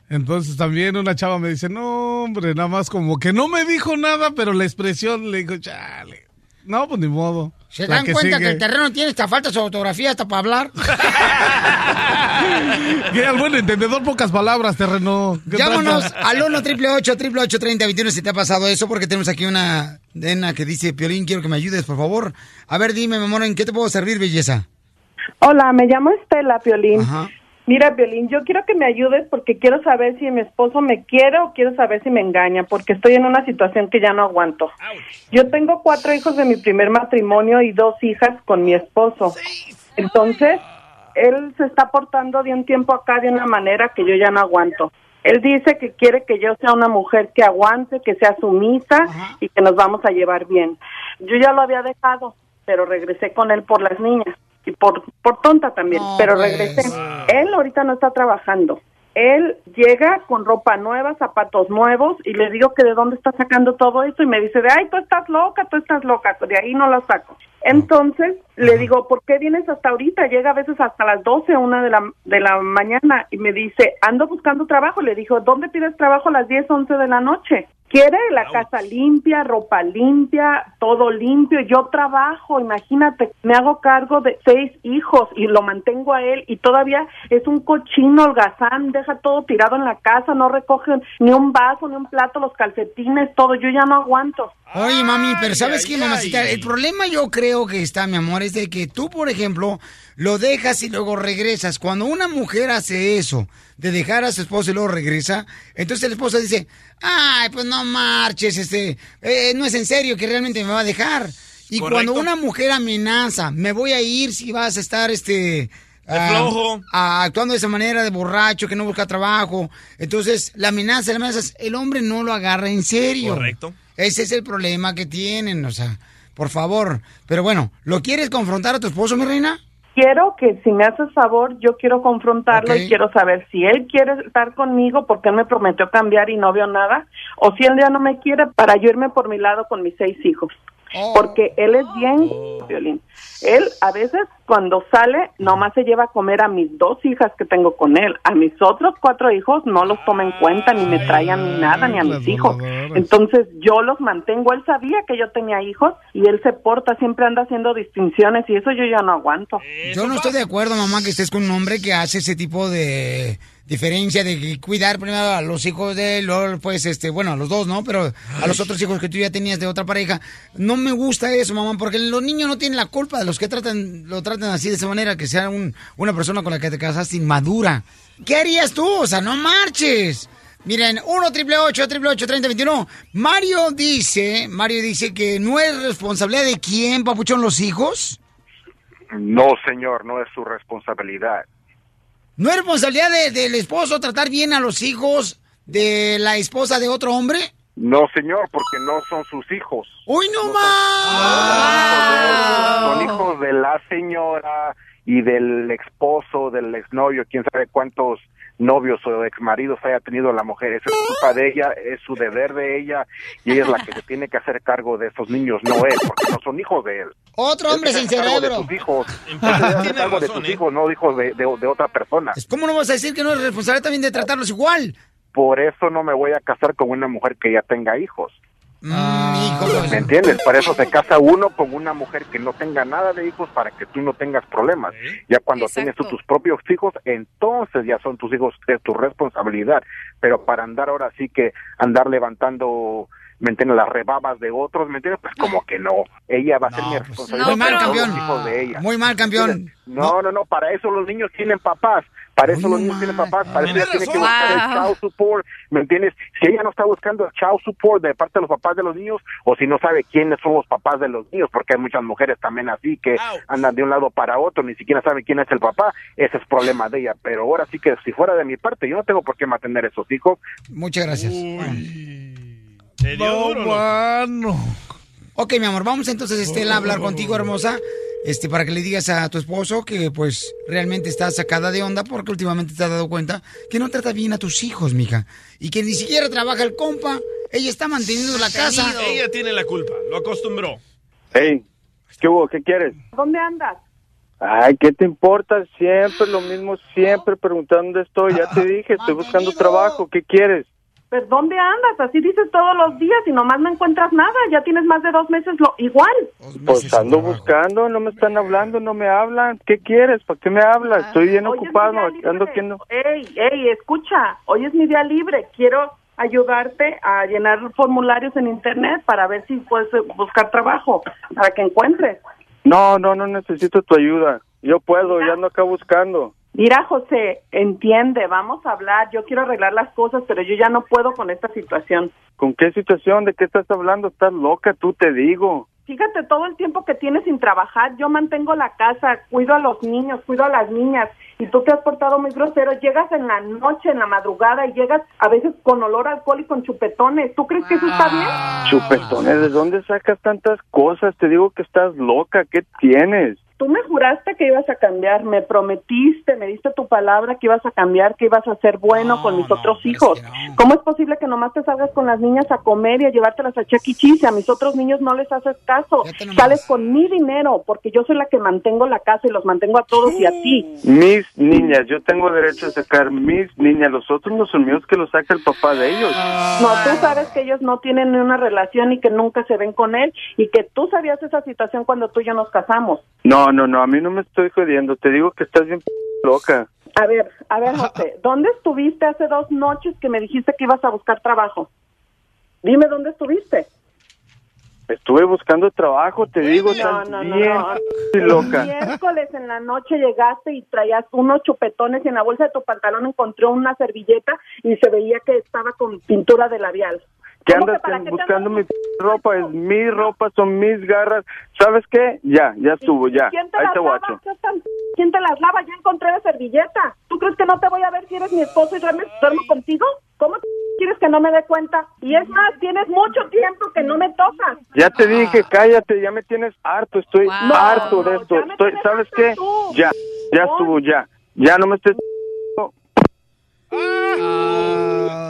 Entonces también una chava me dice, no, hombre, nada más como que no me dijo nada, pero la expresión le dijo, chale. No, pues ni modo. ¿Se La dan cuenta sigue. que el terreno tiene esta falta de ortografía hasta para hablar? Que al buen entendedor, pocas palabras, terreno. ¿Qué Llámanos al 1 888 3021 si te ha pasado eso, porque tenemos aquí una nena que dice, Piolín, quiero que me ayudes, por favor. A ver, dime, mi amor, ¿en qué te puedo servir, belleza? Hola, me llamo Estela Piolín. Ajá. Mira, Piolín, yo quiero que me ayudes porque quiero saber si mi esposo me quiere o quiero saber si me engaña, porque estoy en una situación que ya no aguanto. Yo tengo cuatro hijos de mi primer matrimonio y dos hijas con mi esposo. Entonces, él se está portando de un tiempo acá de una manera que yo ya no aguanto. Él dice que quiere que yo sea una mujer que aguante, que sea sumisa y que nos vamos a llevar bien. Yo ya lo había dejado, pero regresé con él por las niñas y por, por tonta también, No, pero pues. regresé. Él ahorita no está trabajando. Él llega con ropa nueva, zapatos nuevos y le digo que de dónde está sacando todo eso y me dice de, ay, tú estás loca, tú estás loca, de ahí no lo saco. Entonces, Le digo, ¿por qué vienes hasta ahorita? Llega a veces hasta las 12, una de la, de la mañana y me dice, ando buscando trabajo. Le dijo, ¿dónde pides trabajo a las 10, 11 de la noche? Quiere la casa limpia, ropa limpia, todo limpio. Yo trabajo, imagínate, me hago cargo de seis hijos y lo mantengo a él y todavía es un cochino holgazán, deja todo tirado en la casa, no recoge ni un vaso, ni un plato, los calcetines, todo. Yo ya no aguanto. Oye, mami, pero ¿sabes qué, mamacita? El problema yo creo que está, mi amor, es de que tú, por ejemplo, lo dejas y luego regresas. Cuando una mujer hace eso, de dejar a su esposo y luego regresa, entonces la esposa dice, ay, pues no marches, este, eh, no es en serio que realmente me va a dejar. Y Correcto. cuando una mujer amenaza, me voy a ir si vas a estar, este... ah, flojo. ah, actuando de esa manera de borracho, que no busca trabajo. Entonces, la amenaza, la amenaza, el hombre no lo agarra en serio. Correcto. Ese es el problema que tienen, o sea, por favor. Pero bueno, ¿lo quieres confrontar a tu esposo, mi reina? Quiero que si me haces favor, yo quiero confrontarlo y quiero saber si él quiere estar conmigo porque él me prometió cambiar y no veo nada, o si él ya no me quiere para yo irme por mi lado con mis seis hijos. Porque él es bien violín. Él a veces cuando sale nomás se lleva a comer a mis dos hijas que tengo con él. A mis otros cuatro hijos no los toma en cuenta ni me trae a mí nada ni a mis hijos. Entonces yo los mantengo. Él sabía que yo tenía hijos y él se porta, siempre anda haciendo distinciones y eso yo ya no aguanto. Yo no estoy de acuerdo, mamá, que estés con un hombre que hace ese tipo de diferencia de que cuidar primero a los hijos de él, luego, pues, este, bueno, a los dos, ¿no? Pero a los otros hijos que tú ya tenías de otra pareja. No me gusta eso, mamá, porque los niños no tienen la culpa de los que tratan, lo tratan así de esa manera, que sea un- una persona con la que te casaste inmadura. ¿Qué harías tú? O sea, no marches. Miren, 1 triple 8 triple 8 30 21. Mario dice, Mario dice que no es responsabilidad de quién, papuchón, los hijos. No, señor, no es su responsabilidad. ¿No es responsabilidad de- del esposo tratar bien a los hijos de la esposa de otro hombre? No, señor, porque no son sus hijos. ¡Uy, no, más! Son hijos de la señora y del esposo, del exnovio, quién sabe cuántos novios o exmaridos haya tenido la mujer. Eso es culpa de ella, es su deber de ella y ella es la que se tiene que hacer cargo de esos niños, no él, porque no son hijos de él. Otro hombre sin cerebro. De sus hijos. Cargo de sus hijos, no hijos de, de- de otra persona. ¿Cómo no vas a decir que no es responsabilidad también de tratarlos igual? Por eso no me voy a casar con una mujer que ya tenga hijos. Pues. ¿Me entiendes? Por eso se casa uno con una mujer que no tenga nada de hijos para que tú no tengas problemas. Ya cuando tienes tú tus propios hijos, entonces ya son tus hijos, es tu responsabilidad. Pero para andar ahora sí que andar levantando, ¿me entiendes? Las rebabas de otros, ¿me entiendes? Pues como que no. Ella va a ser mi responsabilidad. Muy mal, campeón. los hijos de ella. Muy mal, campeón. No, no, no, para eso los niños tienen papás. Para eso los niños tienen papás, para eso ella tiene que buscar el child support, ¿me entiendes? Si ella no está buscando el child support de parte de los papás de los niños, o si no sabe quiénes son los papás de los niños, porque hay muchas mujeres también así que andan de un lado para otro, ni siquiera saben quién es el papá, ese es problema de ella. Pero ahora sí que si fuera de mi parte, yo no tengo por qué mantener esos hijos. Muchas gracias. No, mano. Ok, mi amor, vamos entonces, Estela, a hablar contigo, hermosa, este, para que le digas a tu esposo que, pues, realmente está sacada de onda porque últimamente te has dado cuenta que no trata bien a tus hijos, mija, y que ni siquiera trabaja el compa. Ella está manteniendo la casa. Ella tiene la culpa, lo acostumbró. Hey, ¿qué hubo? ¿Qué quieres? ¿Dónde andas? Ay, ¿qué te importa? Siempre lo mismo, siempre preguntando dónde estoy. Ya te dije, estoy buscando trabajo. ¿Qué quieres? ¿Pero dónde andas? Así dices todos los días y nomás no encuentras nada. Ya tienes más de dos meses lo igual. Pues ando buscando, no me están hablando, no me hablan. ¿Qué quieres? ¿Para qué me hablas? Estoy bien ocupado, ando haciendo... Ey, ey, escucha, hoy es mi día libre. Quiero ayudarte a llenar formularios en internet para ver si puedes buscar trabajo, para que encuentres. No, no, no necesito tu ayuda. Yo puedo, ya ando acá buscando. Mira, José, entiende, vamos a hablar. Yo quiero arreglar las cosas, pero yo ya no puedo con esta situación. ¿Con qué situación? ¿De qué estás hablando? Estás loca, tú te digo. Fíjate, todo el tiempo que tienes sin trabajar, yo mantengo la casa, cuido a los niños, cuido a las niñas y tú te has portado muy grosero. Llegas en la noche, en la madrugada y llegas a veces con olor a alcohol y con chupetones. ¿Tú crees que eso está bien? Chupetones, ¿de dónde sacas tantas cosas? Te digo que estás loca, ¿qué tienes? Tú me juraste que ibas a cambiar, me prometiste, me diste tu palabra que ibas a cambiar, que ibas a ser bueno con mis otros hijos. ¿Cómo es posible que nomás te salgas con las niñas a comer y a llevártelas a Chuck E. Cheese y a mis otros niños no les haces caso? Sales con mi dinero porque yo soy la que mantengo la casa y los mantengo a todos y a ti. Mis niñas, yo tengo derecho a sacar mis niñas, los otros no son míos que los saca el papá de ellos. No, tú sabes que ellos no tienen ni una relación y que nunca se ven con él y que tú sabías esa situación cuando tú y yo nos casamos. No, no, no, a mí no me estoy jodiendo, te digo que estás bien loca. A ver, a ver, José, ¿dónde estuviste hace dos noches que me dijiste que ibas a buscar trabajo? Dime dónde estuviste. Estuve buscando trabajo, te digo, No, no, no, bien no. loca. Miércoles en la noche llegaste y traías unos chupetones y en la bolsa de tu pantalón encontré una servilleta y se veía que estaba con pintura de labial. ¿Qué ¿Cómo andas que buscando mi ropa? Es mi ropa, son mis garras. ¿Sabes qué? Ya, ya estuvo, ya. ¿Quién te Ahí las te guacho. ¿Qué tan- ¿Quién te las lava? Ya encontré la servilleta. ¿Tú crees que no te voy a ver si eres mi esposo y duerme- duermo contigo? ¿Cómo quieres que no me dé cuenta? Y es más, tienes mucho tiempo que no me tocas. Ya te dije, cállate, ya me tienes harto, estoy harto de esto. Estoy, ¿Sabes qué? Ya, ya estuvo, ya. Ya no me estés...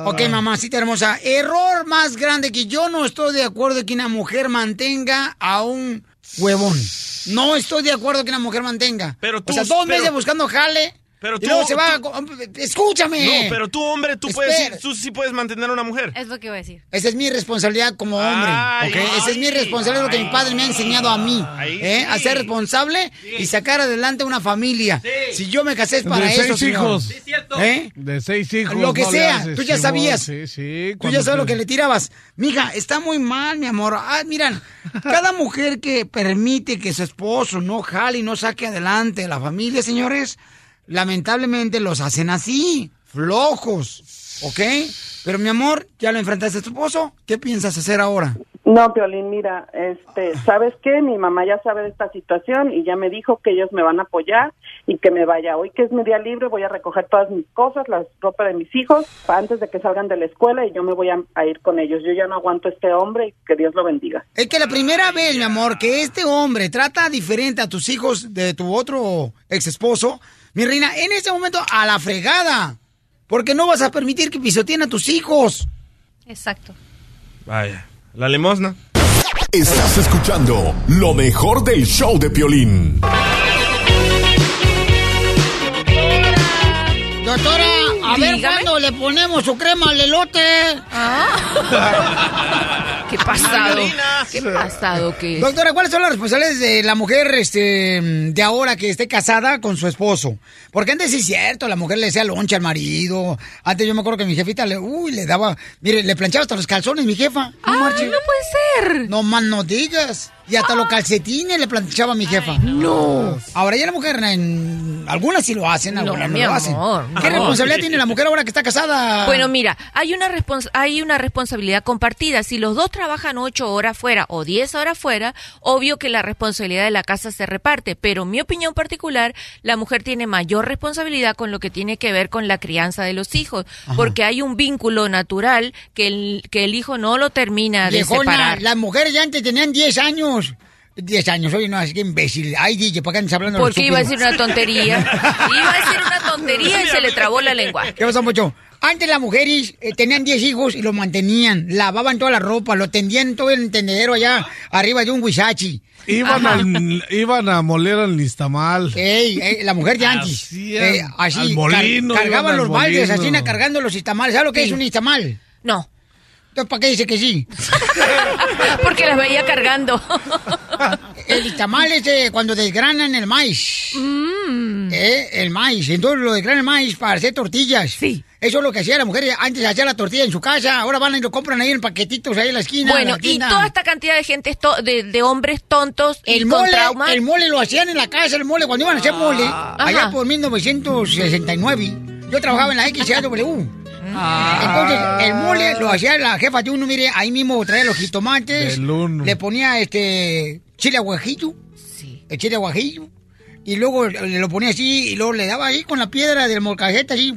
Ok, mamacita hermosa. Error más grande que yo no estoy de acuerdo que una mujer mantenga a un huevón. No estoy de acuerdo que una mujer mantenga. Pero tú- o sea, dos pero- meses buscando jale. Pero y tú- luego se va. a tú- Escúchame. No, pero tú, hombre, tú puedes, Espera. tú sí puedes mantener a una mujer. Es lo que iba a decir. Esa es mi responsabilidad como hombre. Ay, ¿ok? Esa es mi responsabilidad, lo que mi padre me ha enseñado a mí. ¿eh? A ser responsable y sacar adelante una familia. Si yo me casé es para de eso, seis señor. hijos. ¿Eh? De seis hijos. Lo que no sea, haces, tú ya sabías. Sí, sí. Tú ya sabes lo que le tirabas. Mija, está muy mal, mi amor. Ah, miran, cada mujer que permite que su esposo no jale y no saque adelante a la familia, señores, lamentablemente los hacen así, flojos, ¿ok? Pero mi amor, ya lo enfrentaste a tu esposo. ¿Qué piensas hacer ahora? No, Piolín, mira, este, ¿sabes qué? Mi mamá ya sabe de esta situación y ya me dijo que ellos me van a apoyar y que me vaya. Hoy que es mi día libre voy a recoger todas mis cosas, la ropa de mis hijos, antes de que salgan de la escuela y yo me voy a, a ir con ellos. Yo ya no aguanto a este hombre y que Dios lo bendiga. Es que la primera vez, mi amor, que este hombre trata diferente a tus hijos de tu otro ex esposo, mi reina, en ese momento a la fregada. Porque no vas a permitir que pisoteen a tus hijos. Exacto. Vaya, la limosna. Estás escuchando lo mejor del show de Piolín. Doctora, a ver cuándo le ponemos su crema al elote. ¿Qué pasado? ¿Qué pasado que es? Doctora, ¿cuáles son las responsabilidades de la mujer este, de ahora que esté casada con su esposo? Porque antes sí es cierto, la mujer le decía loncha al marido. Antes yo me acuerdo que mi jefita le, uy, le daba, mire, le planchaba hasta los calzones, mi jefa. No, marche. no puede ser. No más no digas. Y hasta los calcetines le planchaba a mi jefa. no. Ahora ya la mujer, en, algunas sí lo hacen, algunas no, lo hacen. ¿Qué no. responsabilidad tiene la mujer ahora que está casada? Bueno, mira, hay una, respons- hay una responsabilidad compartida. Si los dos trabajan ocho horas fuera o diez horas fuera, obvio que la responsabilidad de la casa se reparte. Pero en mi opinión particular, la mujer tiene mayor responsabilidad con lo que tiene que ver con la crianza de los hijos. Ajá. Porque hay un vínculo natural que el, que el hijo no lo termina de separar. las mujeres ya antes tenían 10 años. 10 años, oye, no, es que imbécil. Ay, DJ, ¿por qué andas hablando de Porque iba a decir una tontería. Iba a decir una tontería y se le trabó la lengua. ¿Qué pasa, mucho? Antes las mujeres eh, tenían 10 hijos y los mantenían, lavaban toda la ropa, lo tendían todo el tendedero allá arriba de un huizachi. Iban, al- iban a moler al listamal. Ey, ey, la mujer de antes. Eh, así, al molino, iban cargaban los baldes, así, molino. cargando los istamales. ¿Sabes lo que Sí. es un istamal? No. Entonces, ¿para qué dice que sí? Porque las veía cargando. El istamal es cuando desgranan el maíz. Mm. Eh, el maíz. Entonces lo desgranan el maíz para hacer tortillas. Sí. Eso es lo que hacía la mujer. Antes hacía la tortilla en su casa. Ahora van y lo compran ahí en paquetitos ahí en la esquina. en Bueno, la y toda esta cantidad de gente, de, de hombres tontos y El con mole, trauma. el mole lo hacían en la casa, el mole, cuando iban a hacer mole, Ajá. allá por 1969. Yo trabajaba en la XAW. Entonces, el mole lo hacía la jefa de uno, mire, ahí mismo traía los jitomates, le ponía este chile aguajillo, el chile aguajillo, y luego le lo ponía así, y luego le daba ahí con la piedra del molcajete, así.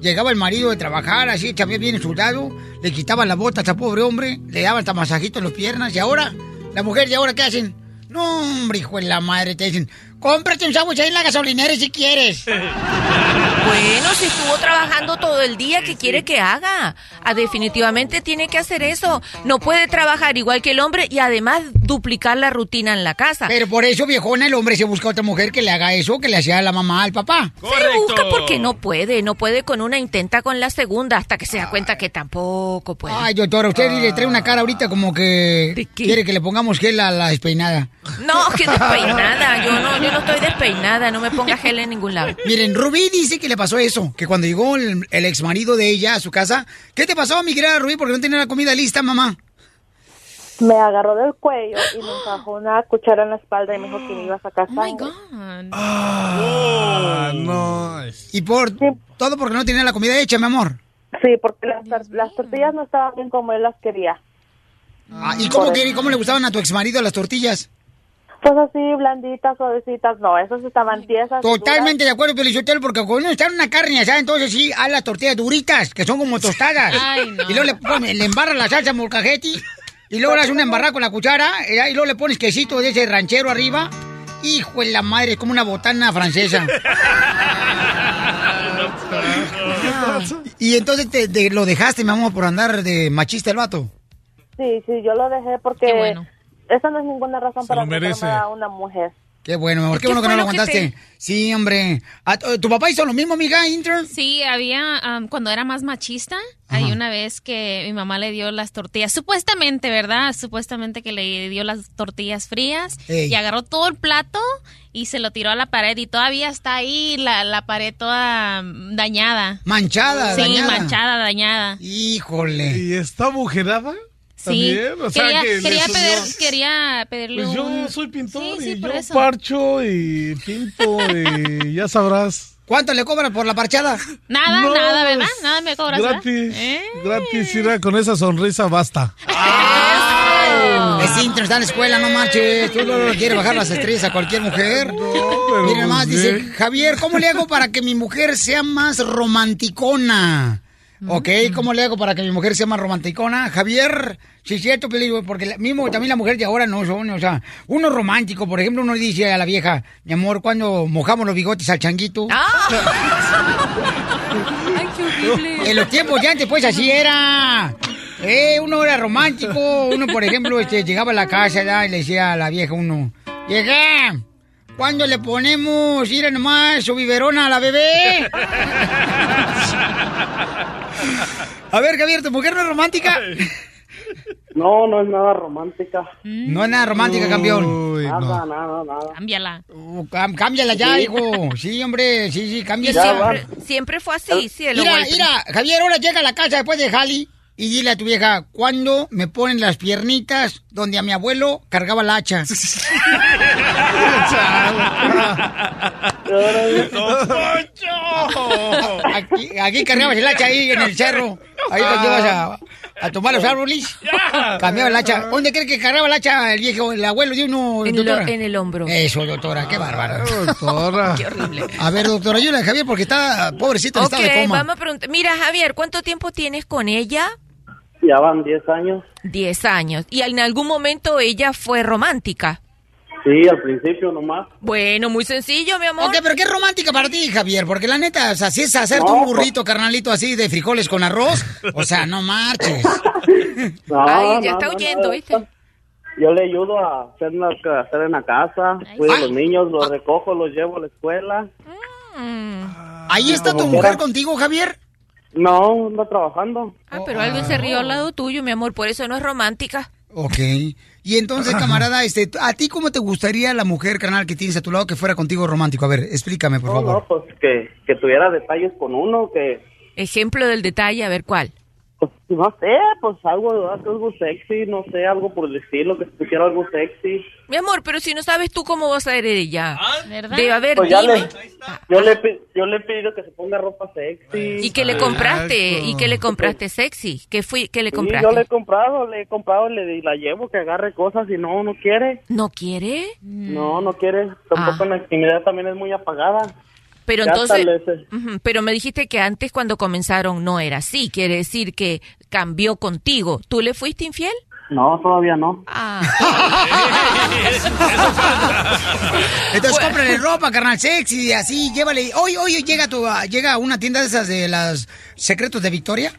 Llegaba el marido de trabajar, así, también bien sudado, le quitaban las botas a pobre hombre, le daban hasta masajito en las piernas, y ahora, la mujer, ¿y ahora qué hacen? No, hombre, hijo de la madre, te dicen, cómprate un sándwich ahí en la gasolinera si quieres. Bueno, si estuvo trabajando todo el día, ¿qué quiere que haga? Ah, definitivamente tiene que hacer eso. No puede trabajar igual que el hombre y además duplicar la rutina en la casa. Pero por eso, viejona, el hombre se busca otra mujer que le haga eso que le hacía a la mamá al papá. Se lo busca porque no puede, no puede con una, intenta con la segunda hasta que se da cuenta que tampoco puede. Ay, doctora, usted le trae una cara ahorita como que quiere que le pongamos gel a la despeinada. No, que despeinada, yo no, yo no estoy despeinada, no me ponga gel en ningún lado. Miren, Rubí dice que le pasó eso, que cuando llegó el, el ex marido de ella a su casa, ¿qué te pasó, mi querida Rubí? Porque no tenía la comida lista, mamá. Me agarró del cuello y me encajó una cuchara en la espalda y me dijo que me iba a sacar sangre. Ah, no. Y por todo porque no tenía la comida hecha, mi amor. Sí, porque las tortillas no estaban bien como él las quería. Ah, ¿Y cómo, que- cómo le gustaban a tu ex marido las tortillas? Pues así, blanditas, suavecitas, no, esas estaban tiesas. Totalmente de acuerdo, Pelichotelo, porque cuando uno está en una carne así, entonces sí, a las tortillas duritas, que son como tostadas. Ay, no. Y luego le, pone- le embarra la salsa molcajete, y luego le haces una embarrada con la cuchara, eh, y luego le pones quesito de ese ranchero arriba. Hijo de la madre, es como una botana francesa. y entonces te, te lo dejaste, mi amor, por andar de machista el vato. Sí, sí, yo lo dejé porque esa no es ninguna razón para merece. a una mujer. Qué bueno, mi amor, qué, ¿Qué bueno que no lo aguantaste. te- Sí, hombre. ¿A- ¿Tu papá hizo lo mismo, amiga, intern? Sí, había, am, cuando era más machista, hay una vez que mi mamá le dio las tortillas, supuestamente, ¿verdad? Supuestamente que le dio las tortillas frías Ey. y agarró todo el plato y se lo tiró a la pared y todavía está ahí la, la pared toda dañada. Manchada, Sí, dañada. manchada, dañada. Híjole. ¿Y está agujerada? Sí, También, o sea quería, que quería, subió. pedir, quería pedirle Pues yo un- soy pintor Sí, sí, y yo eso. parcho y pinto y ya sabrás. ¿Cuánto le cobran por la parchada? Nada, No, nada, ¿verdad? Nada me cobras. Gratis, ¿Eh? gratis, mira, con esa sonrisa basta. Es intern, está en la escuela, no marches. Tú no no quieres bajar las estrellas a cualquier mujer. Mira nomás, pues, dice. Javier, ¿cómo le hago para que mi mujer sea más romanticona? ¿Ok? ¿Cómo le hago para que mi mujer sea más romanticona? Javier, sí es cierto, Pelín, porque la- mismo también la mujer de ahora no son, o sea, uno romántico, por ejemplo, uno dice a la vieja, mi amor, cuando mojamos los bigotes al changuito. Ay, qué horrible. En los tiempos de antes, pues así era. Eh, uno era romántico. Uno, por ejemplo, este, llegaba a la casa ¿verdad? y le decía a la vieja uno, vieja, ¿cuándo le ponemos, ir nomás, su biberona a la bebé? A ver, Javier, ¿tu mujer no es romántica? No, no es nada romántica. No es nada romántica, campeón. Nada, nada, nada. Cámbiala. Uh, cám- cámbiala ya, Sí. hijo. Sí, hombre, sí, sí, cámbiala. siempre, siempre fue así, cielo. Mira, mira, Javier, ahora llega a la casa después de Jali y dile a tu vieja, ¿cuándo me ponen las piernitas donde a mi abuelo cargaba la hacha? Aquí, aquí cargabas el hacha ahí en el cerro. Ahí cuando ibas a, a tomar los árboles. Cambiaba el hacha. ¿Dónde crees que cargaba el hacha el viejo, el abuelo de uno? En, lo- doctora? en el hombro. Eso, doctora, qué bárbaro. Doctora. Qué horrible. A ver, doctora, ayúdame a Javier porque está pobrecito en Ok, estado de coma. vamos a preguntar. Mira, Javier, ¿cuánto tiempo tienes con ella? Ya van 10 años. Diez años. ¿Y en algún momento ella fue romántica? Sí, al principio nomás. Bueno, muy sencillo, mi amor. Ok, pero qué romántica para ti, Javier, porque la neta, o sea, si es hacerte No, un burrito, carnalito, así de frijoles con arroz, o sea, no marches. No, Ay, ya no, está no, huyendo, no. ¿viste? Yo le ayudo a hacer, las, a hacer en la casa, cuido a los niños, los recojo, los llevo a la escuela. ¿Ahí está tu mujer contigo, Javier? No, ando trabajando. Ah, pero alguien se rió al lado tuyo, mi amor, por eso no es romántica. Ok. Y entonces, camarada, este, ¿a ti cómo te gustaría la mujer, carnal, que tienes a tu lado que fuera contigo romántico? A ver, explícame, por No, favor. no, pues que, que tuviera detalles con uno, que Ejemplo del detalle, a ver cuál. Pues no sé, pues algo, algo sexy, no sé, algo por el estilo, que pusiera algo sexy. Mi amor, pero si no sabes tú cómo vas a ser ella. Debe haber, Pues ya dime. le, yo, le, yo le he pedido que se ponga ropa sexy. ¿Y qué le compraste? ¿Y qué le compraste sexy? ¿Qué fui, qué le Sí, compraste? yo le he comprado, le he comprado, le y la llevo que agarre cosas y no, no quiere. ¿No quiere? No, no quiere. Tampoco en la intimidad también es muy apagada. Pero Ya entonces, pero me dijiste que antes cuando comenzaron no era así, quiere decir que cambió contigo. ¿Tú le fuiste infiel? No, todavía no. Entonces cómprale ropa, carnal, sexy, y así, llévale. Hoy, hoy llega tu, a- llega a una tienda de esas de las secretos de Victoria.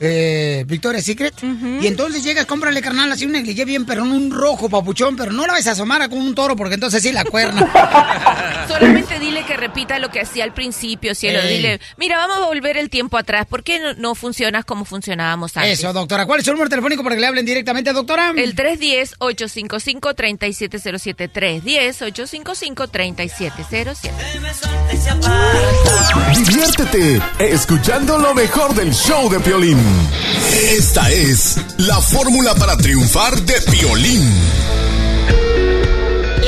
Eh, Victoria Secret y entonces llegas, cómprale carnal así un negligé bien perrón, un rojo papuchón, pero no la ves a asomar a con un toro porque entonces sí la cuerna. Solamente dile que repita lo que hacía al principio, cielo. Ey. Dile, mira, vamos a volver el tiempo atrás. ¿Por qué no, no funcionas como funcionábamos antes? Eso, doctora. ¿Cuál es su número telefónico para que le hablen directamente, doctora? El 310-855-3707. 310-855-3707. Diviértete escuchando lo mejor del show de Piolín. Esta es la fórmula para triunfar de Piolín.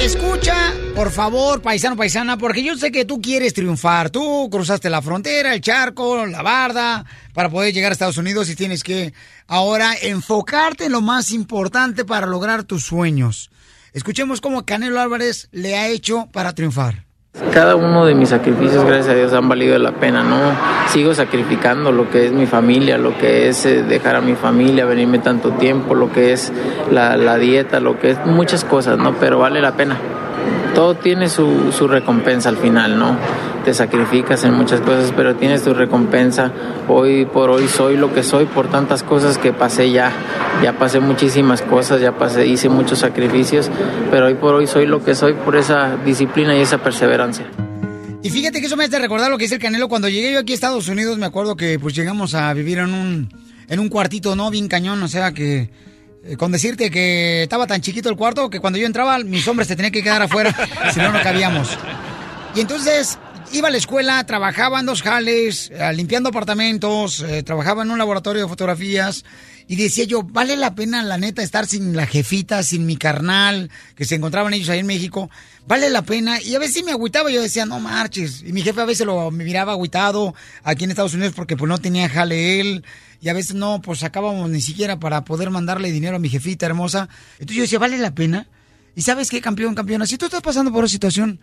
Escucha, por favor, paisano, paisana, porque yo sé que tú quieres triunfar. Tú cruzaste la frontera, el charco, la barda, para poder llegar a Estados Unidos y tienes que ahora enfocarte en lo más importante para lograr tus sueños. Escuchemos cómo Canelo Álvarez le ha hecho para triunfar. Cada uno de mis sacrificios, gracias a Dios, han valido la pena, ¿no? Sigo sacrificando lo que es mi familia, lo que es eh, dejar a mi familia, venirme tanto tiempo, lo que es la, la dieta, lo que es muchas cosas, ¿no? Pero vale la pena. Todo tiene su, su recompensa al final, ¿no? Te sacrificas en muchas cosas, pero tienes tu recompensa. Hoy por hoy soy lo que soy por tantas cosas que pasé ya. Ya pasé muchísimas cosas, ya pasé, hice muchos sacrificios, pero hoy por hoy soy lo que soy por esa disciplina y esa perseverancia. Y fíjate que eso me hace recordar lo que dice el Canelo. Cuando llegué yo aquí a Estados Unidos, me acuerdo que pues llegamos a vivir en un, en un cuartito, ¿no? Bien cañón, o sea que... eh, con decirte que estaba tan chiquito el cuarto que cuando yo entraba, mis hombres se tenían que quedar afuera, si no, no cabíamos. Y entonces iba a la escuela, trabajaba en dos jales, eh, limpiando apartamentos, eh, trabajaba en un laboratorio de fotografías. Y decía yo, vale la pena, la neta, estar sin la jefita, sin mi carnal, que se encontraban ellos ahí en México. Vale la pena. Y a veces me agüitaba, yo decía, no marches. Y mi jefe a veces lo, me miraba agüitado aquí en Estados Unidos porque pues no tenía jale él. Y a veces no, pues sacábamos ni siquiera para poder mandarle dinero a mi jefita hermosa. Entonces yo decía, vale la pena. Y sabes qué, campeón, campeona, si tú estás pasando por una situación,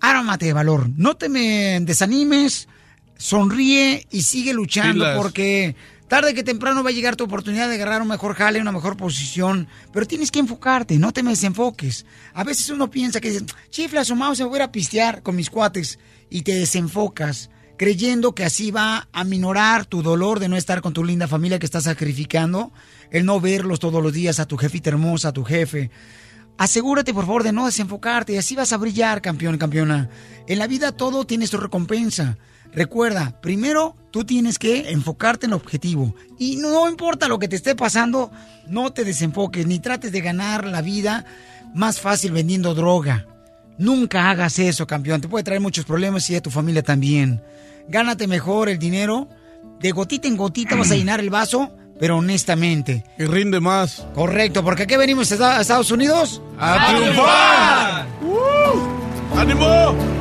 ármate de valor. No te me desanimes, sonríe y sigue luchando porque tarde que temprano va a llegar tu oportunidad de agarrar un mejor jale, una mejor posición. Pero tienes que enfocarte, no te me desenfoques. A veces uno piensa que dice, chifla, su mouse, me voy a ir a pistear con mis cuates y te desenfocas creyendo que así va a minorar tu dolor de no estar con tu linda familia que estás sacrificando, el no verlos todos los días a tu jefita hermosa, a tu jefe. Asegúrate, por favor, de no desenfocarte y así vas a brillar, campeón, campeona. En la vida todo tiene su recompensa. Recuerda, primero tú tienes que enfocarte en el objetivo. Y no importa lo que te esté pasando, no te desenfoques ni trates de ganar la vida más fácil vendiendo droga. Nunca hagas eso, campeón. Te puede traer muchos problemas y a tu familia también. Gánate mejor el dinero. De gotita en gotita vas a llenar el vaso, pero honestamente. Y rinde más. Correcto, porque aquí venimos a Estados Unidos ¡A triunfar! ¡Ánimo!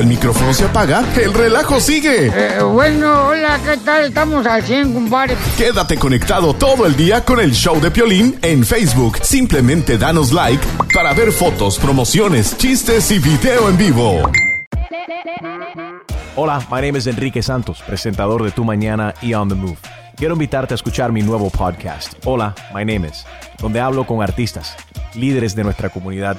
Cuando el micrófono se apaga, el relajo sigue. Eh, bueno, hola, ¿qué tal? Estamos al 100, compadre. Quédate conectado todo el día con el show de Piolín en Facebook. Simplemente danos like para ver fotos, promociones, chistes y video en vivo. Hola, my name is Enrique Santos, presentador de Tu Mañana y On the Move. Quiero invitarte a escuchar mi nuevo podcast, Hola, my name is, donde hablo con artistas, líderes de nuestra comunidad